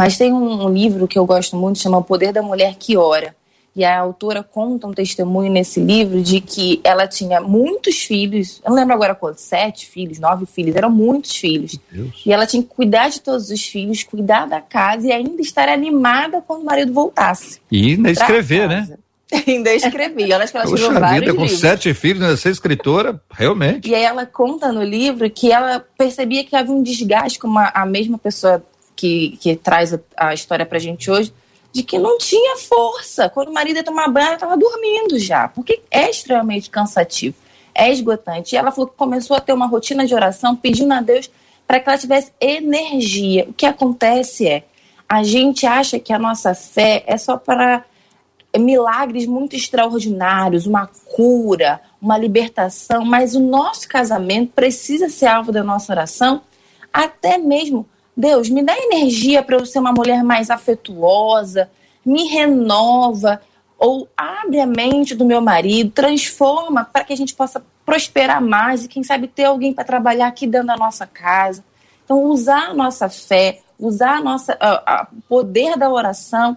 Mas tem um, um livro que eu gosto muito, chama O Poder da Mulher que Ora. E a autora conta um testemunho nesse livro de que ela tinha muitos filhos, eu não lembro agora quantos, sete filhos, nove filhos, eram muitos filhos. E ela tinha que cuidar de todos os filhos, cuidar da casa e ainda estar animada quando o marido voltasse. E ainda escrever, né? Ainda escrevi. Olha, acho que ela escreveu Puxa vários vida, com livros. sete filhos, né? ser escritora, realmente. E aí ela conta no livro que ela percebia que havia um desgaste com uma, a mesma pessoa que, que traz a, a história pra gente hoje, de que não tinha força. Quando o marido ia tomar banho, ela estava dormindo já, porque é extremamente cansativo, é esgotante. E ela falou que começou a ter uma rotina de oração, pedindo a Deus para que ela tivesse energia. O que acontece é, a gente acha que a nossa fé é só para milagres muito extraordinários, uma cura, uma libertação, mas o nosso casamento precisa ser alvo da nossa oração, até mesmo, Deus, me dá energia para eu ser uma mulher mais afetuosa, me renova, ou abre a mente do meu marido, transforma para que a gente possa prosperar mais e, quem sabe, ter alguém para trabalhar aqui dentro da nossa casa. Então, usar a nossa fé, usar o poder da oração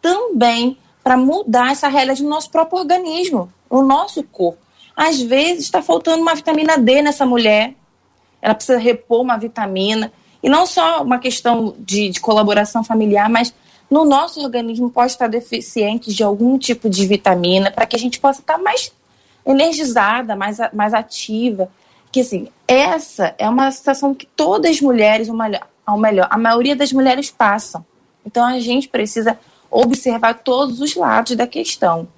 também para mudar essa realidade no nosso próprio organismo, no nosso corpo. Às vezes está faltando uma vitamina D nessa mulher, ela precisa repor uma vitamina, e não só uma questão de, de colaboração familiar, mas no nosso organismo pode estar deficiente de algum tipo de vitamina para que a gente possa estar mais energizada, mais, mais ativa. Que assim, essa é uma situação que todas as mulheres, ao melhor, a maioria das mulheres passam. Então a gente precisa observar todos os lados da questão.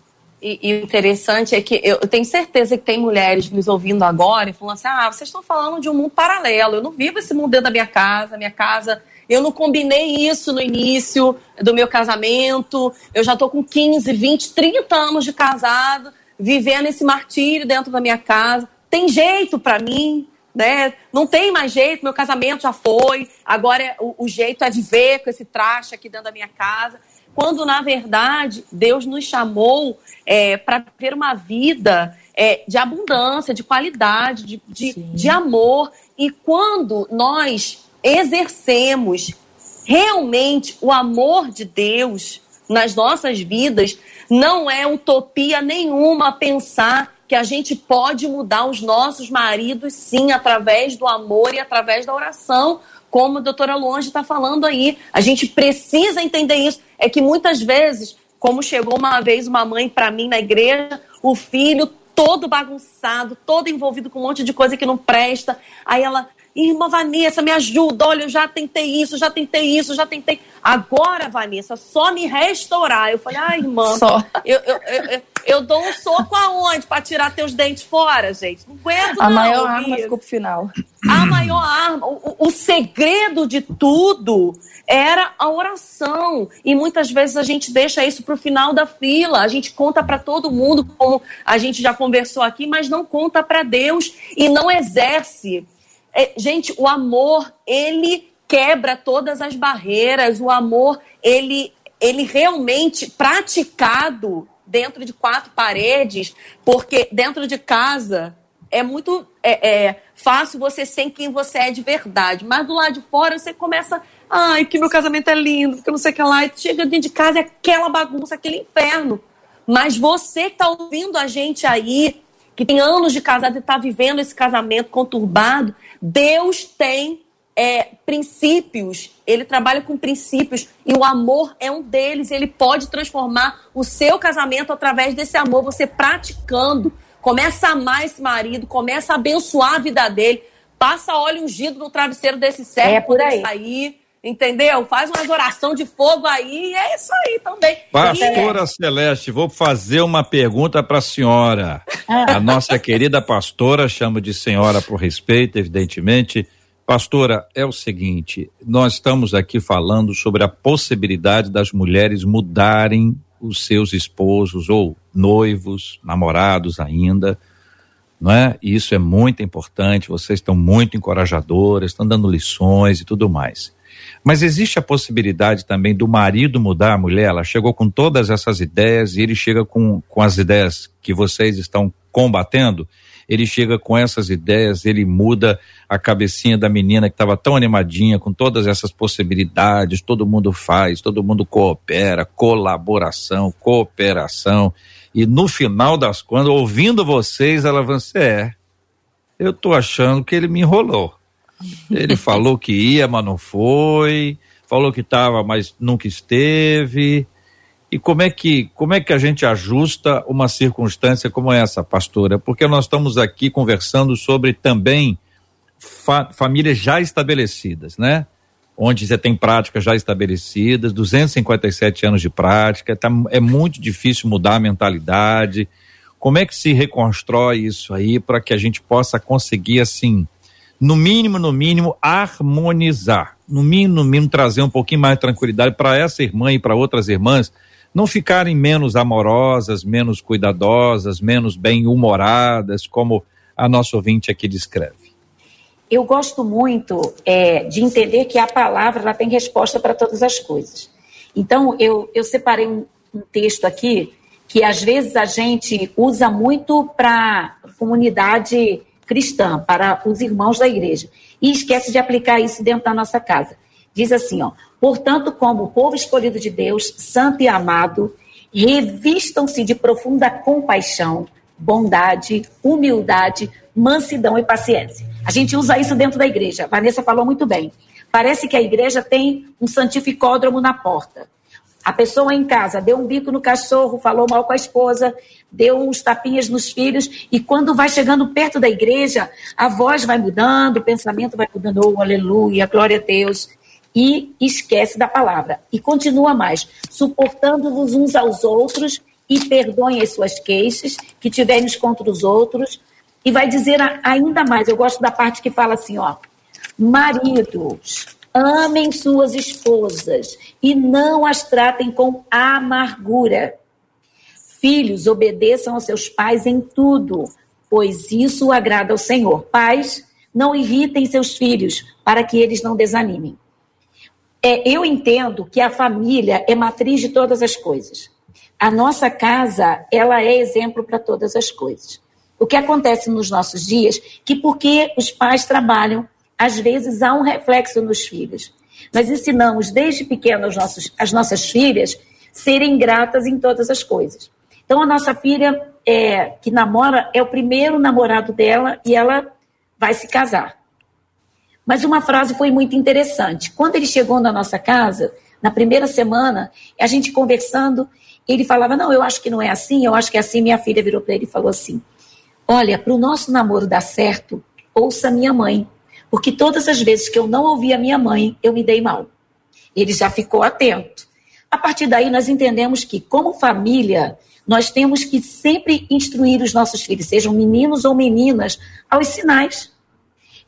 E, interessante é que eu tenho certeza que tem mulheres nos ouvindo agora e falando assim: ah, vocês estão falando de um mundo paralelo. Eu não vivo esse mundo dentro da minha casa, minha casa. Eu não combinei isso no início do meu casamento. Eu já estou com 15, 20, 30 anos de casado, vivendo esse martírio dentro da minha casa. Tem jeito para mim? né? Não tem mais jeito, meu casamento já foi, agora é, o, o jeito é viver com esse traste aqui dentro da minha casa. Quando, na verdade, Deus nos chamou é, para ter uma vida é, de abundância, de qualidade, de, de, de amor. E quando nós exercemos realmente o amor de Deus nas nossas vidas, não é utopia nenhuma pensar que a gente pode mudar os nossos maridos, sim, através do amor e através da oração, como a doutora Longe está falando aí. A gente precisa entender isso. É que muitas vezes, como chegou uma vez uma mãe para mim na igreja, o filho todo bagunçado, todo envolvido com um monte de coisa que não presta. Aí ela, Irmã Vanessa, me ajuda. Olha, eu já tentei isso, já tentei isso, já tentei. Agora, Vanessa, só me restaurar. Eu falei, ai, irmã, só. Eu, eu, eu, eu, dou um soco aonde para tirar teus dentes fora, gente? Não aguento, A não, maior arma ficou pro final. A maior arma, o, o segredo de tudo era a oração. E muitas vezes a gente deixa isso pro final da fila. A gente conta para todo mundo, como a gente já conversou aqui, mas não conta para Deus e não exerce é, gente, o amor, ele quebra todas as barreiras. O amor, ele, ele realmente praticado dentro de quatro paredes, porque dentro de casa é muito é, é, fácil você ser quem você é de verdade. Mas do lado de fora você começa, ai, que meu casamento é lindo, que não sei o que lá. E chega dentro de casa é aquela bagunça, aquele inferno. Mas você que está ouvindo a gente aí, que tem anos de casado e está vivendo esse casamento conturbado, Deus tem é, princípios, ele trabalha com princípios e o amor é um deles. Ele pode transformar o seu casamento através desse amor, você praticando. Começa a amar esse marido, começa a abençoar a vida dele, passa óleo ungido no travesseiro desse servo é por aí. sair entendeu? Faz umas oração de fogo aí, e é isso aí também. Pastora é. Celeste, vou fazer uma pergunta para a senhora. Ah. A nossa querida pastora, chamo de senhora por respeito, evidentemente. Pastora, é o seguinte, nós estamos aqui falando sobre a possibilidade das mulheres mudarem os seus esposos ou noivos, namorados ainda, não é? E isso é muito importante, vocês estão muito encorajadoras, estão dando lições e tudo mais. Mas existe a possibilidade também do marido mudar a mulher? Ela chegou com todas essas ideias e ele chega com, com as ideias que vocês estão combatendo. Ele chega com essas ideias, ele muda a cabecinha da menina que estava tão animadinha com todas essas possibilidades. Todo mundo faz, todo mundo coopera, colaboração, cooperação. E no final das contas, ouvindo vocês, ela vai assim, é, eu tô achando que ele me enrolou. Ele falou que ia, mas não foi. Falou que estava, mas nunca esteve. E como é que como é que a gente ajusta uma circunstância como essa, pastora? Porque nós estamos aqui conversando sobre também fa famílias já estabelecidas, né? Onde você tem práticas já estabelecidas, 257 anos de prática, tá, é muito difícil mudar a mentalidade. Como é que se reconstrói isso aí para que a gente possa conseguir assim no mínimo, no mínimo, harmonizar. No mínimo, no mínimo, trazer um pouquinho mais de tranquilidade para essa irmã e para outras irmãs não ficarem menos amorosas, menos cuidadosas, menos bem-humoradas, como a nossa ouvinte aqui descreve. Eu gosto muito é, de entender que a palavra ela tem resposta para todas as coisas. Então, eu, eu separei um, um texto aqui que às vezes a gente usa muito para comunidade cristã, para os irmãos da igreja, e esquece de aplicar isso dentro da nossa casa. Diz assim, ó: "Portanto, como povo escolhido de Deus, santo e amado, revistam-se de profunda compaixão, bondade, humildade, mansidão e paciência." A gente usa isso dentro da igreja. A Vanessa falou muito bem. Parece que a igreja tem um santificódromo na porta. A pessoa em casa deu um bico no cachorro, falou mal com a esposa, deu uns tapinhas nos filhos, e quando vai chegando perto da igreja, a voz vai mudando, o pensamento vai mudando, oh, aleluia, glória a Deus, e esquece da palavra. E continua mais, suportando-vos uns aos outros e perdoem as suas queixas que tiverem contra os outros. E vai dizer ainda mais, eu gosto da parte que fala assim, ó, maridos, Amem suas esposas e não as tratem com amargura. Filhos, obedeçam aos seus pais em tudo, pois isso agrada ao Senhor. Pais, não irritem seus filhos, para que eles não desanimem. É, eu entendo que a família é matriz de todas as coisas. A nossa casa, ela é exemplo para todas as coisas. O que acontece nos nossos dias, que porque os pais trabalham, às vezes há um reflexo nos filhos. Nós ensinamos desde pequenos nossos, as nossas filhas serem gratas em todas as coisas. Então, a nossa filha é, que namora é o primeiro namorado dela e ela vai se casar. Mas uma frase foi muito interessante. Quando ele chegou na nossa casa, na primeira semana, a gente conversando, ele falava: Não, eu acho que não é assim, eu acho que é assim. Minha filha virou para ele e falou assim: Olha, para o nosso namoro dar certo, ouça minha mãe. Porque todas as vezes que eu não ouvi a minha mãe, eu me dei mal. Ele já ficou atento. A partir daí, nós entendemos que, como família, nós temos que sempre instruir os nossos filhos, sejam meninos ou meninas, aos sinais.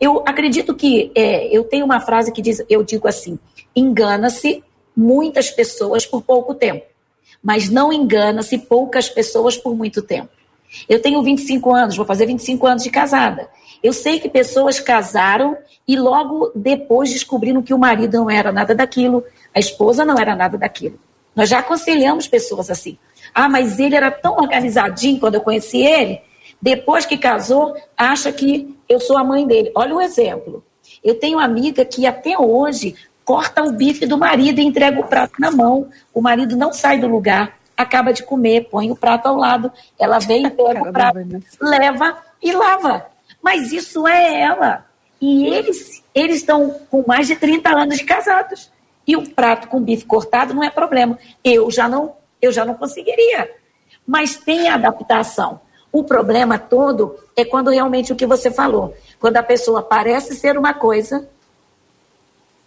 Eu acredito que é, eu tenho uma frase que diz, eu digo assim: engana-se muitas pessoas por pouco tempo, mas não engana-se poucas pessoas por muito tempo. Eu tenho 25 anos, vou fazer 25 anos de casada. Eu sei que pessoas casaram e logo depois descobriram que o marido não era nada daquilo, a esposa não era nada daquilo. Nós já aconselhamos pessoas assim. Ah, mas ele era tão organizadinho quando eu conheci ele. Depois que casou, acha que eu sou a mãe dele. Olha o exemplo. Eu tenho uma amiga que até hoje corta o bife do marido e entrega o prato na mão. O marido não sai do lugar, acaba de comer, põe o prato ao lado. Ela vem, pega o prato, leva e lava. Mas isso é ela. E eles eles estão com mais de 30 anos de casados. E o prato com bife cortado não é problema. Eu já não eu já não conseguiria. Mas tem adaptação. O problema todo é quando realmente o que você falou, quando a pessoa parece ser uma coisa,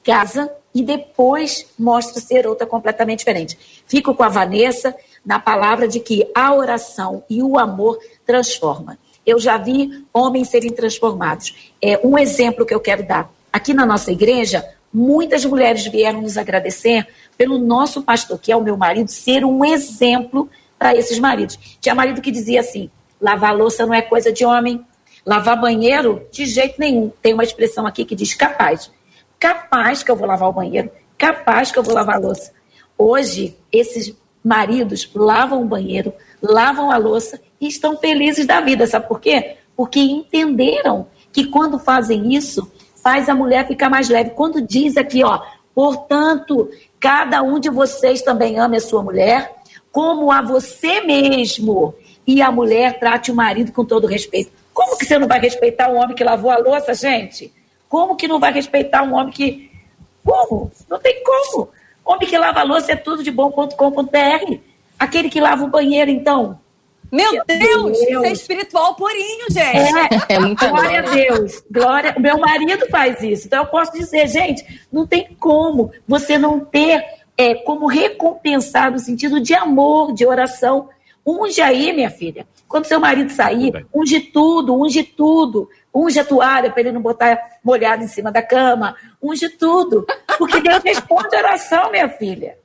casa e depois mostra ser outra completamente diferente. Fico com a Vanessa na palavra de que a oração e o amor transforma. Eu já vi homens serem transformados. É um exemplo que eu quero dar. Aqui na nossa igreja, muitas mulheres vieram nos agradecer pelo nosso pastor, que é o meu marido, ser um exemplo para esses maridos. Tinha marido que dizia assim: lavar louça não é coisa de homem, lavar banheiro, de jeito nenhum. Tem uma expressão aqui que diz capaz. Capaz que eu vou lavar o banheiro, capaz que eu vou lavar a louça. Hoje, esses maridos lavam o banheiro, lavam a louça e estão felizes da vida. Sabe por quê? Porque entenderam que quando fazem isso, faz a mulher ficar mais leve. Quando diz aqui, ó, portanto, Cada um de vocês também ame a sua mulher como a você mesmo. E a mulher trate o marido com todo respeito. Como que você não vai respeitar um homem que lavou a louça, gente? Como que não vai respeitar um homem que. Como? Não tem como. Homem que lava a louça é tudo de bom.com.br. Aquele que lava o banheiro, então, meu Deus, Deus, isso é espiritual purinho, gente. É, é muito Glória bom. a Deus. Glória. Meu marido faz isso. Então eu posso dizer, gente, não tem como você não ter é, como recompensar no sentido de amor, de oração. Unge aí, minha filha. Quando seu marido sair, unge tudo, unge tudo. Unge a toalha para ele não botar molhado em cima da cama. Unge tudo. Porque Deus responde a oração, minha filha.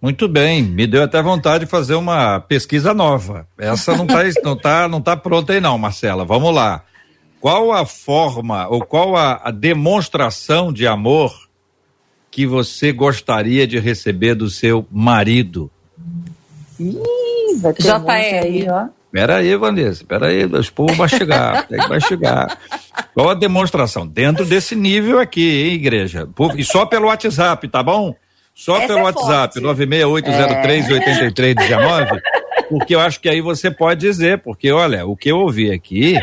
Muito bem, me deu até vontade de fazer uma pesquisa nova. Essa não está não tá, não tá pronta aí não, Marcela. Vamos lá. Qual a forma ou qual a, a demonstração de amor que você gostaria de receber do seu marido? Ih, vai ter aí, ó. Pera aí, Vanessa, pera aí, o povo vai chegar, vai chegar. Qual a demonstração? Dentro desse nível aqui, hein, igreja? E só pelo WhatsApp, tá bom? Só Essa pelo é WhatsApp, 968038319, é. porque eu acho que aí você pode dizer, porque olha, o que eu ouvi aqui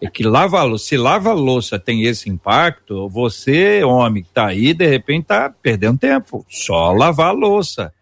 é que lava, se lava louça tem esse impacto, você, homem que tá aí, de repente tá perdendo tempo. Só lavar a louça.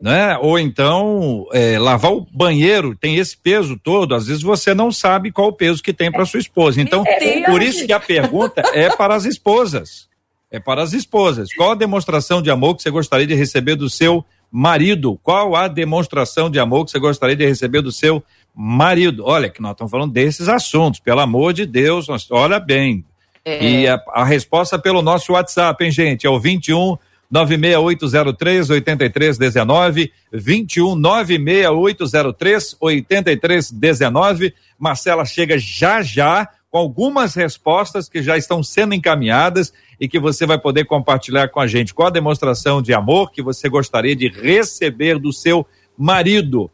Né? Ou então é, lavar o banheiro tem esse peso todo, às vezes você não sabe qual o peso que tem para sua esposa. Então, por isso que a pergunta é para as esposas é para as esposas. Qual a demonstração de amor que você gostaria de receber do seu marido? Qual a demonstração de amor que você gostaria de receber do seu marido? Olha, que nós estamos falando desses assuntos, pelo amor de Deus, nós, olha bem. É. E a, a, resposta pelo nosso WhatsApp, hein, gente? É o 21 96803 8319 21 96803 8319. Marcela chega já já com algumas respostas que já estão sendo encaminhadas e que você vai poder compartilhar com a gente. Qual a demonstração de amor que você gostaria de receber do seu marido?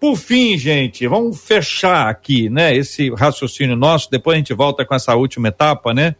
Por fim, gente, vamos fechar aqui, né, esse raciocínio nosso, depois a gente volta com essa última etapa, né?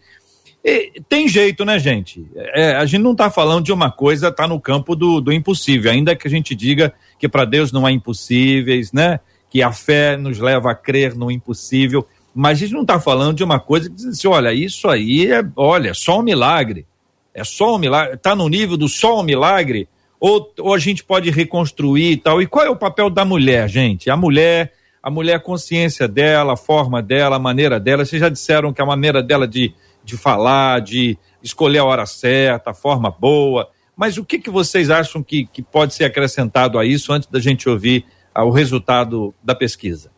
E tem jeito, né, gente? É, a gente não está falando de uma coisa, está no campo do, do impossível, ainda que a gente diga que para Deus não há impossíveis, né? Que a fé nos leva a crer no impossível, mas a gente não está falando de uma coisa que diz assim, olha, isso aí é, olha, só um milagre. É só um milagre, está no nível do só um milagre, ou, ou a gente pode reconstruir e tal. E qual é o papel da mulher, gente? A mulher, a mulher, a consciência dela, a forma dela, a maneira dela. Vocês já disseram que a maneira dela de, de falar, de escolher a hora certa, a forma boa. Mas o que, que vocês acham que, que pode ser acrescentado a isso antes da gente ouvir ah, o resultado da pesquisa?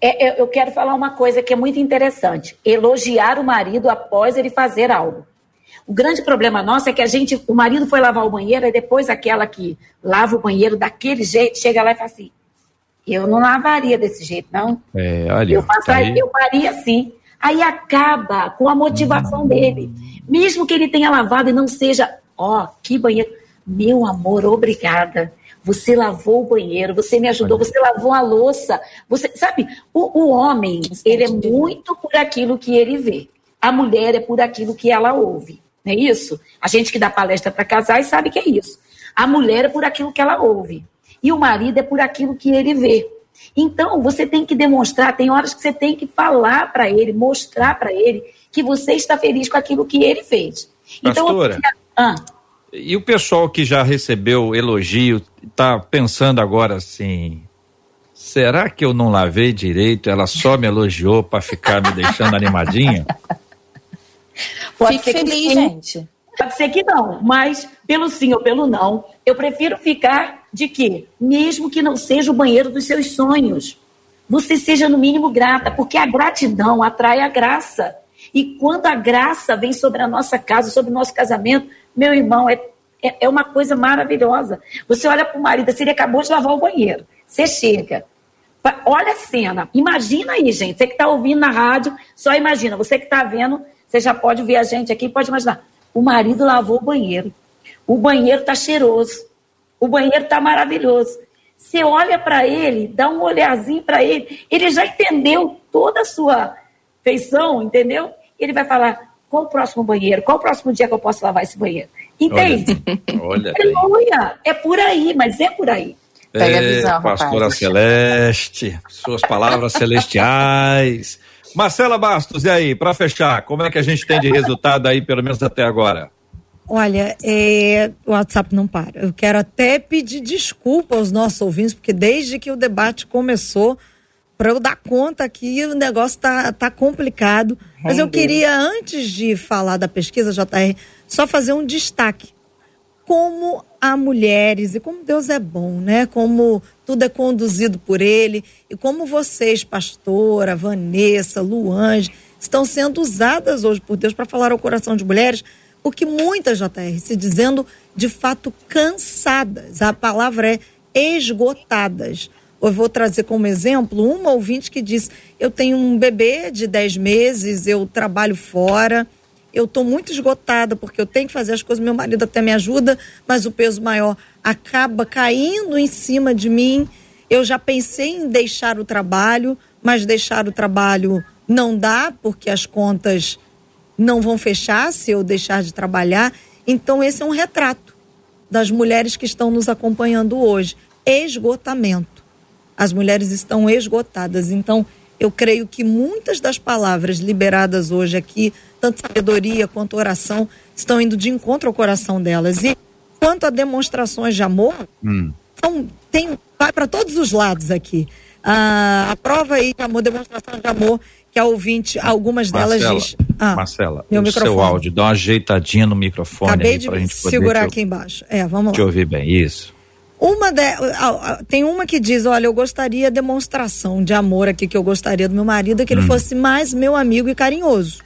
É, é eu quero falar uma coisa que é muito interessante: elogiar o marido após ele fazer algo. O grande problema nosso é que a gente, o marido foi lavar o banheiro, e depois aquela que lava o banheiro daquele jeito, chega lá e fala assim: eu não lavaria desse jeito, não. É, olha, eu, faço, aí... eu faria assim. Aí acaba com a motivação hum. dele. Mesmo que ele tenha lavado e não seja, ó, oh, que banheiro. Meu amor, obrigada. Você lavou o banheiro, você me ajudou, você lavou a louça. Você sabe, o, o homem, ele é muito por aquilo que ele vê. A mulher é por aquilo que ela ouve. Não é isso? A gente que dá palestra para casais sabe que é isso. A mulher é por aquilo que ela ouve. E o marido é por aquilo que ele vê. Então, você tem que demonstrar, tem horas que você tem que falar para ele, mostrar para ele que você está feliz com aquilo que ele fez. Então, Pastora, então, ah. e o pessoal que já recebeu elogio está pensando agora assim, será que eu não lavei direito? Ela só me elogiou para ficar me deixando animadinha? Pode Fique feliz, gente. Pode ser que não, mas pelo sim ou pelo não, eu prefiro ficar de que, mesmo que não seja o banheiro dos seus sonhos, você seja no mínimo grata, porque a gratidão atrai a graça. E quando a graça vem sobre a nossa casa, sobre o nosso casamento, meu irmão, é, é, é uma coisa maravilhosa. Você olha para o marido, se ele acabou de lavar o banheiro, você chega, olha a cena, imagina aí, gente, você que está ouvindo na rádio, só imagina, você que está vendo você já pode ver a gente aqui, pode imaginar. O marido lavou o banheiro. O banheiro está cheiroso. O banheiro está maravilhoso. Você olha para ele, dá um olharzinho para ele, ele já entendeu toda a sua feição, entendeu? Ele vai falar: qual o próximo banheiro? Qual o próximo dia que eu posso lavar esse banheiro? Entende? Olha, olha é por aí, mas é por aí. Pega a visão, Pastora rapaz. Celeste, suas palavras celestiais. Marcela Bastos, e aí, para fechar, como é que a gente tem de resultado aí, pelo menos até agora? Olha, é, o WhatsApp não para. Eu quero até pedir desculpa aos nossos ouvintes, porque desde que o debate começou, para eu dar conta que o negócio tá, tá complicado. Mas eu queria, antes de falar da pesquisa, JR, só fazer um destaque. Como há mulheres, e como Deus é bom, né? Como tudo é conduzido por Ele. E como vocês, pastora, Vanessa, Luange, estão sendo usadas hoje por Deus para falar ao coração de mulheres, porque muitas, JR, se dizendo de fato cansadas. A palavra é esgotadas. Eu vou trazer como exemplo uma ouvinte que disse: Eu tenho um bebê de 10 meses, eu trabalho fora, eu estou muito esgotada porque eu tenho que fazer as coisas, meu marido até me ajuda, mas o peso maior acaba caindo em cima de mim. Eu já pensei em deixar o trabalho, mas deixar o trabalho não dá, porque as contas não vão fechar se eu deixar de trabalhar. Então, esse é um retrato das mulheres que estão nos acompanhando hoje. Esgotamento. As mulheres estão esgotadas. Então, eu creio que muitas das palavras liberadas hoje aqui, tanto sabedoria quanto oração, estão indo de encontro ao coração delas. E Quanto a demonstrações de amor, hum. então, tem, vai para todos os lados aqui. Ah, a prova aí de amor, demonstração de amor, que a ouvinte, algumas delas Marcela, diz. Ah, Marcela, meu o microfone. seu áudio, dá uma ajeitadinha no microfone Acabei de gente segurar aqui embaixo. É, vamos lá. Te ouvir bem, isso. Uma de, tem uma que diz, olha, eu gostaria demonstração de amor aqui que eu gostaria do meu marido é que ele hum. fosse mais meu amigo e carinhoso.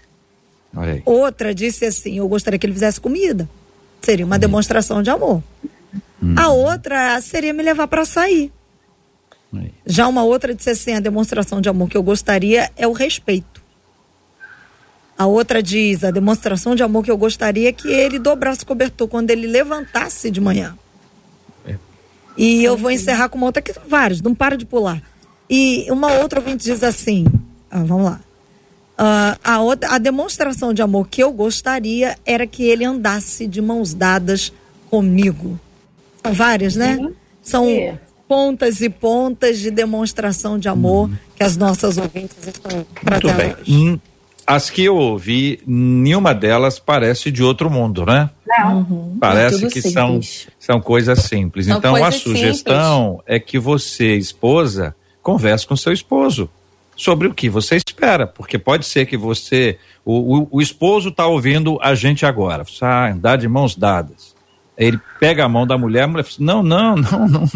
Outra disse assim, eu gostaria que ele fizesse comida. Seria uma demonstração de amor. Hum. A outra seria me levar para sair. Já uma outra disse assim: a demonstração de amor que eu gostaria é o respeito. A outra diz: a demonstração de amor que eu gostaria é que ele dobrasse o cobertor quando ele levantasse de manhã. É. E eu vou encerrar com uma outra que vários, não para de pular. E uma outra ouvinte diz assim: ah, vamos lá. Uh, a, outra, a demonstração de amor que eu gostaria era que ele andasse de mãos dadas comigo. São várias, né? Uhum. São é. Pontas e pontas de demonstração de amor uhum. que as nossas ouvintes estão Muito bem. Hoje. Hum, as que eu ouvi, nenhuma delas parece de outro mundo, né? Não. Uhum. Parece é que são, são coisas simples. São então coisas a sugestão simples. é que você, esposa, converse com seu esposo sobre o que você espera, porque pode ser que você, o, o, o esposo está ouvindo a gente agora, ah, andar de mãos dadas. Ele pega a mão da mulher, a mulher fala, assim, não, não, não, não,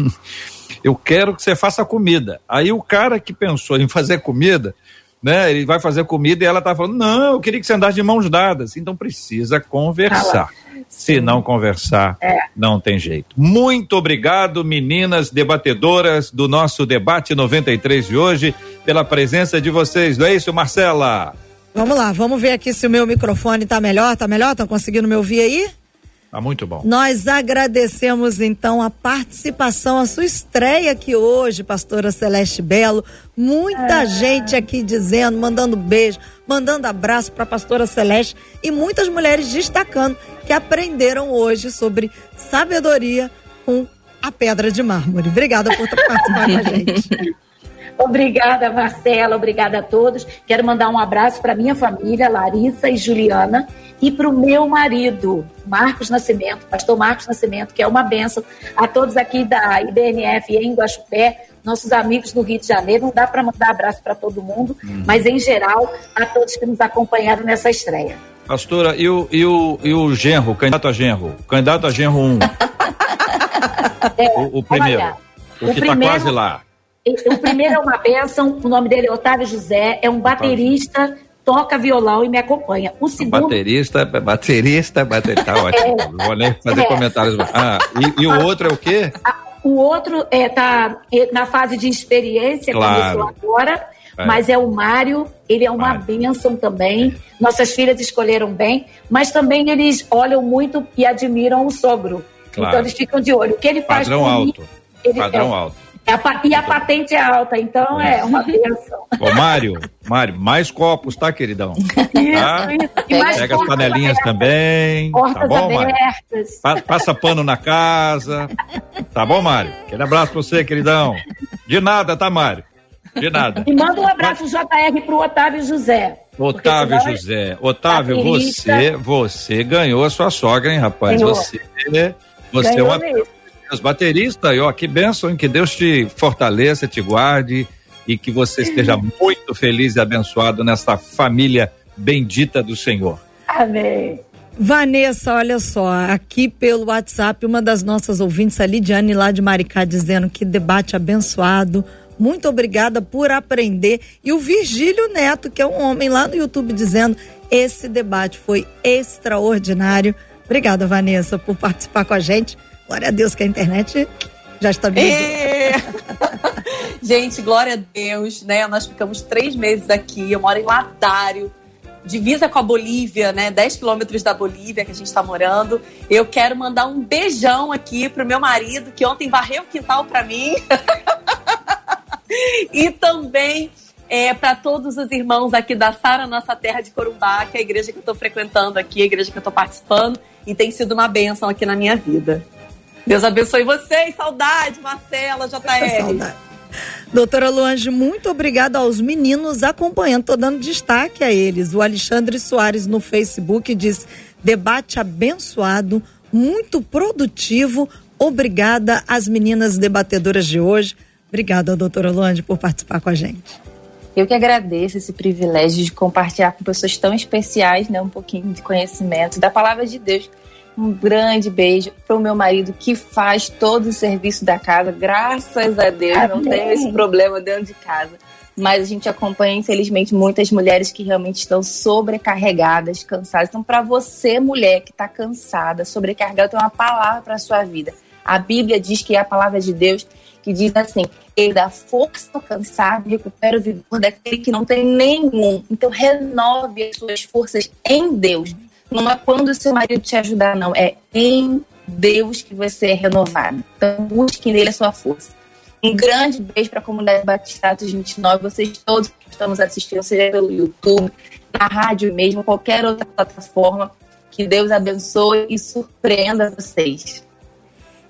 eu quero que você faça comida. Aí o cara que pensou em fazer comida, né, ele vai fazer comida e ela está falando, não, eu queria que você andasse de mãos dadas. Então precisa conversar. Se não conversar, é. não tem jeito. Muito obrigado, meninas debatedoras do nosso debate 93 de hoje, pela presença de vocês. Não é isso, Marcela? Vamos lá, vamos ver aqui se o meu microfone está melhor. Tá melhor? Estão conseguindo me ouvir aí? Tá muito bom. Nós agradecemos então a participação, a sua estreia aqui hoje, pastora Celeste Belo. Muita é. gente aqui dizendo, mandando beijo, mandando abraço para a pastora Celeste e muitas mulheres destacando que aprenderam hoje sobre sabedoria com a pedra de mármore. Obrigada por participar com a gente. Obrigada, Marcela. Obrigada a todos. Quero mandar um abraço para minha família, Larissa e Juliana, e para o meu marido, Marcos Nascimento, pastor Marcos Nascimento, que é uma benção a todos aqui da IBNF em Guaxupé, nossos amigos do Rio de Janeiro. Não dá para mandar abraço para todo mundo, uhum. mas em geral a todos que nos acompanharam nessa estreia. Pastora, e o, e o, e o genro, o candidato a genro? Candidato a genro 1. é, o, o, primeiro. Olha, o que está quase lá. O primeiro é uma benção, o nome dele é Otávio José, é um baterista toca violão e me acompanha. O segundo. Baterista, baterista, baterista. Tá ótimo. É, Não vou nem fazer é. comentários. Ah, e, e, o outro é o quê? O outro é, tá na fase de experiência, claro. começou agora, é. mas é o Mário, ele é uma Mário. bênção também. Nossas filhas escolheram bem, mas também eles olham muito e admiram o sogro. Claro. Então eles ficam de olho. O que ele faz Padrão alto. Mim, ele, Padrão é, alto. É a, e a patente é alta, então é uma bênção. Ô, Mário, Mário, mais copos, tá, queridão? Isso, tá? isso. E mais Pega as panelinhas abertas. também. Tá Portas tá bom, abertas. Mário? Passa pano na casa. Tá bom, Mário? Aquele abraço pra você, queridão. De nada, tá, Mário? De nada. E manda um abraço JR pro Otávio José. Otávio José. Otávio, você, você ganhou a sua sogra, hein, rapaz? Ganhou. Você, você é uma. Mesmo os bateristas, ó, que bênção, que Deus te fortaleça, te guarde e que você esteja muito feliz e abençoado nessa família bendita do Senhor. Amém. Vanessa, olha só, aqui pelo WhatsApp, uma das nossas ouvintes, a Lidiane lá de Maricá, dizendo que debate abençoado. Muito obrigada por aprender. E o Virgílio Neto, que é um homem lá no YouTube, dizendo: esse debate foi extraordinário. Obrigada, Vanessa, por participar com a gente. Glória a Deus que a internet já está bem. É. Gente, glória a Deus, né? Nós ficamos três meses aqui. Eu moro em Ladário, divisa com a Bolívia, né? 10 quilômetros da Bolívia que a gente está morando. Eu quero mandar um beijão aqui pro meu marido, que ontem varreu o quintal para mim. e também é, para todos os irmãos aqui da Sara Nossa Terra de Corumbá, que é a igreja que eu estou frequentando aqui, a igreja que eu estou participando, e tem sido uma bênção aqui na minha vida. Deus abençoe vocês. Saudade, Marcela, JR. Saudade. Doutora Luange, muito obrigada aos meninos acompanhando. Estou dando destaque a eles. O Alexandre Soares no Facebook diz: debate abençoado, muito produtivo. Obrigada às meninas debatedoras de hoje. Obrigada, doutora Luange, por participar com a gente. Eu que agradeço esse privilégio de compartilhar com pessoas tão especiais, né, um pouquinho de conhecimento da palavra de Deus um grande beijo para o meu marido que faz todo o serviço da casa. Graças a Deus, Amém. não tenho esse problema dentro de casa. Mas a gente acompanha, infelizmente, muitas mulheres que realmente estão sobrecarregadas, cansadas. Então, para você, mulher que está cansada, sobrecarregada, tenho uma palavra para sua vida. A Bíblia diz que é a palavra de Deus que diz assim: ele dá força ao cansado, recupera o vigor daquele que não tem nenhum. Então, renove as suas forças em Deus. Não é quando o seu marido te ajudar, não. É em Deus que você é renovado. Então, busque nele a sua força. Um grande beijo para a comunidade Batista 29. Vocês todos que estão nos assistindo, seja pelo YouTube, na rádio mesmo, qualquer outra plataforma. Que Deus abençoe e surpreenda vocês.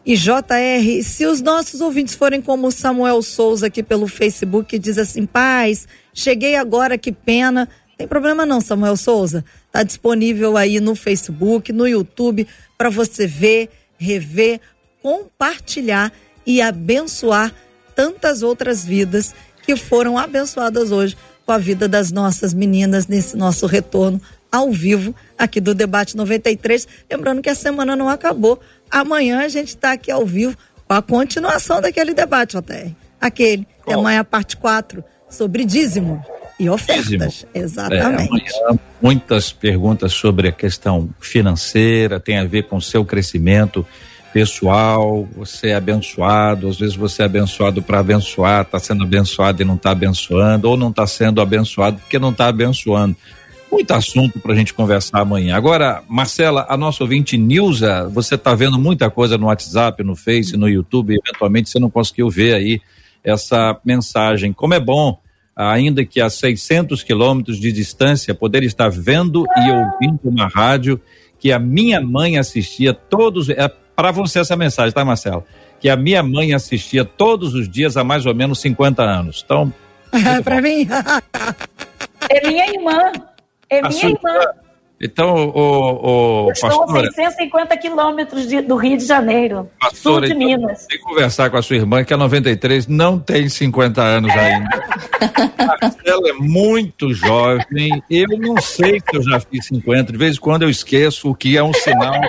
E JR, se os nossos ouvintes forem como Samuel Souza aqui pelo Facebook, diz assim: paz, cheguei agora, que pena. Tem problema não, Samuel Souza. Está disponível aí no Facebook, no YouTube, para você ver, rever, compartilhar e abençoar tantas outras vidas que foram abençoadas hoje com a vida das nossas meninas nesse nosso retorno ao vivo aqui do Debate 93. Lembrando que a semana não acabou. Amanhã a gente está aqui ao vivo com a continuação daquele debate, JR. Aquele, Qual? amanhã parte 4, sobre dízimo e ofertas. Exatamente. É, muitas perguntas sobre a questão financeira, tem a ver com o seu crescimento pessoal, você é abençoado, às vezes você é abençoado para abençoar, está sendo abençoado e não está abençoando, ou não está sendo abençoado porque não está abençoando muito assunto para a gente conversar amanhã. Agora, Marcela, a nossa ouvinte Nilza, você está vendo muita coisa no WhatsApp, no Face, no YouTube, eventualmente você não conseguiu ver aí essa mensagem. Como é bom, ainda que a 600 quilômetros de distância, poder estar vendo e ouvindo uma rádio que a minha mãe assistia todos. É para você essa mensagem, tá, Marcela? Que a minha mãe assistia todos os dias há mais ou menos 50 anos. Então. para mim. é minha irmã. É minha sua... irmã. Então, o, o Eu estou a 650 quilômetros do Rio de Janeiro, pastora, sul de então, Minas. Tem que conversar com a sua irmã, que a 93 não tem 50 anos ainda. Ela é muito jovem. Eu não sei se eu já fiz 50. De vez em quando eu esqueço, o que é um sinal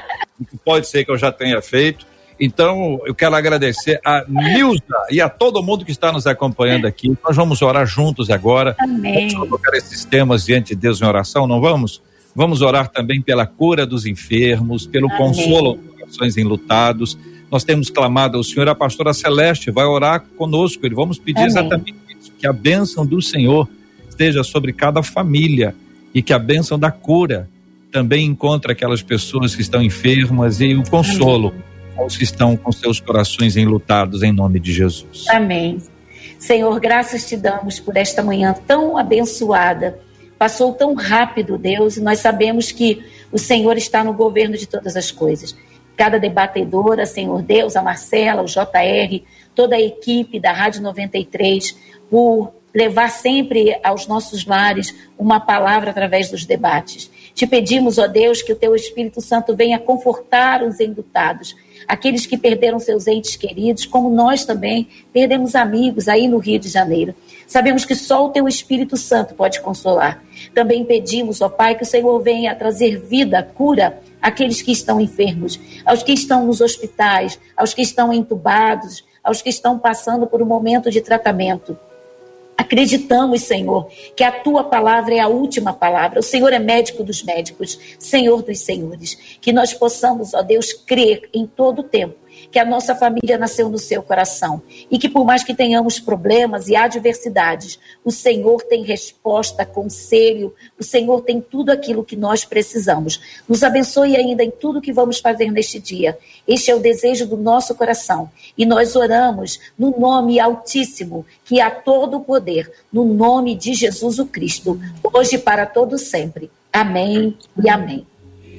que pode ser que eu já tenha feito. Então, eu quero agradecer a Nilza e a todo mundo que está nos acompanhando aqui. Nós vamos orar juntos agora. Amém. Vamos colocar esses temas diante de Deus em oração, não vamos? Vamos orar também pela cura dos enfermos, pelo Amém. consolo aos corações enlutados. Nós temos clamado ao Senhor, a pastora Celeste vai orar conosco. E vamos pedir Amém. exatamente isso: que a bênção do Senhor esteja sobre cada família e que a bênção da cura também encontre aquelas pessoas que estão enfermas e o consolo. Amém aos que estão com seus corações enlutados, em nome de Jesus. Amém. Senhor, graças te damos por esta manhã tão abençoada. Passou tão rápido, Deus, e nós sabemos que o Senhor está no governo de todas as coisas. Cada debatedora, Senhor Deus, a Marcela, o JR, toda a equipe da Rádio 93, por levar sempre aos nossos lares uma palavra através dos debates. Te pedimos, ó Deus, que o teu Espírito Santo venha confortar os enlutados, aqueles que perderam seus entes queridos, como nós também perdemos amigos aí no Rio de Janeiro. Sabemos que só o teu Espírito Santo pode consolar. Também pedimos, ó Pai, que o Senhor venha trazer vida, cura àqueles que estão enfermos, aos que estão nos hospitais, aos que estão entubados, aos que estão passando por um momento de tratamento. Acreditamos, Senhor, que a tua palavra é a última palavra. O Senhor é médico dos médicos, Senhor dos senhores. Que nós possamos, ó Deus, crer em todo o tempo que a nossa família nasceu no seu coração e que por mais que tenhamos problemas e adversidades, o Senhor tem resposta, conselho, o Senhor tem tudo aquilo que nós precisamos. Nos abençoe ainda em tudo que vamos fazer neste dia. Este é o desejo do nosso coração e nós oramos no nome altíssimo que há todo o poder, no nome de Jesus o Cristo, hoje e para todo sempre. Amém e amém.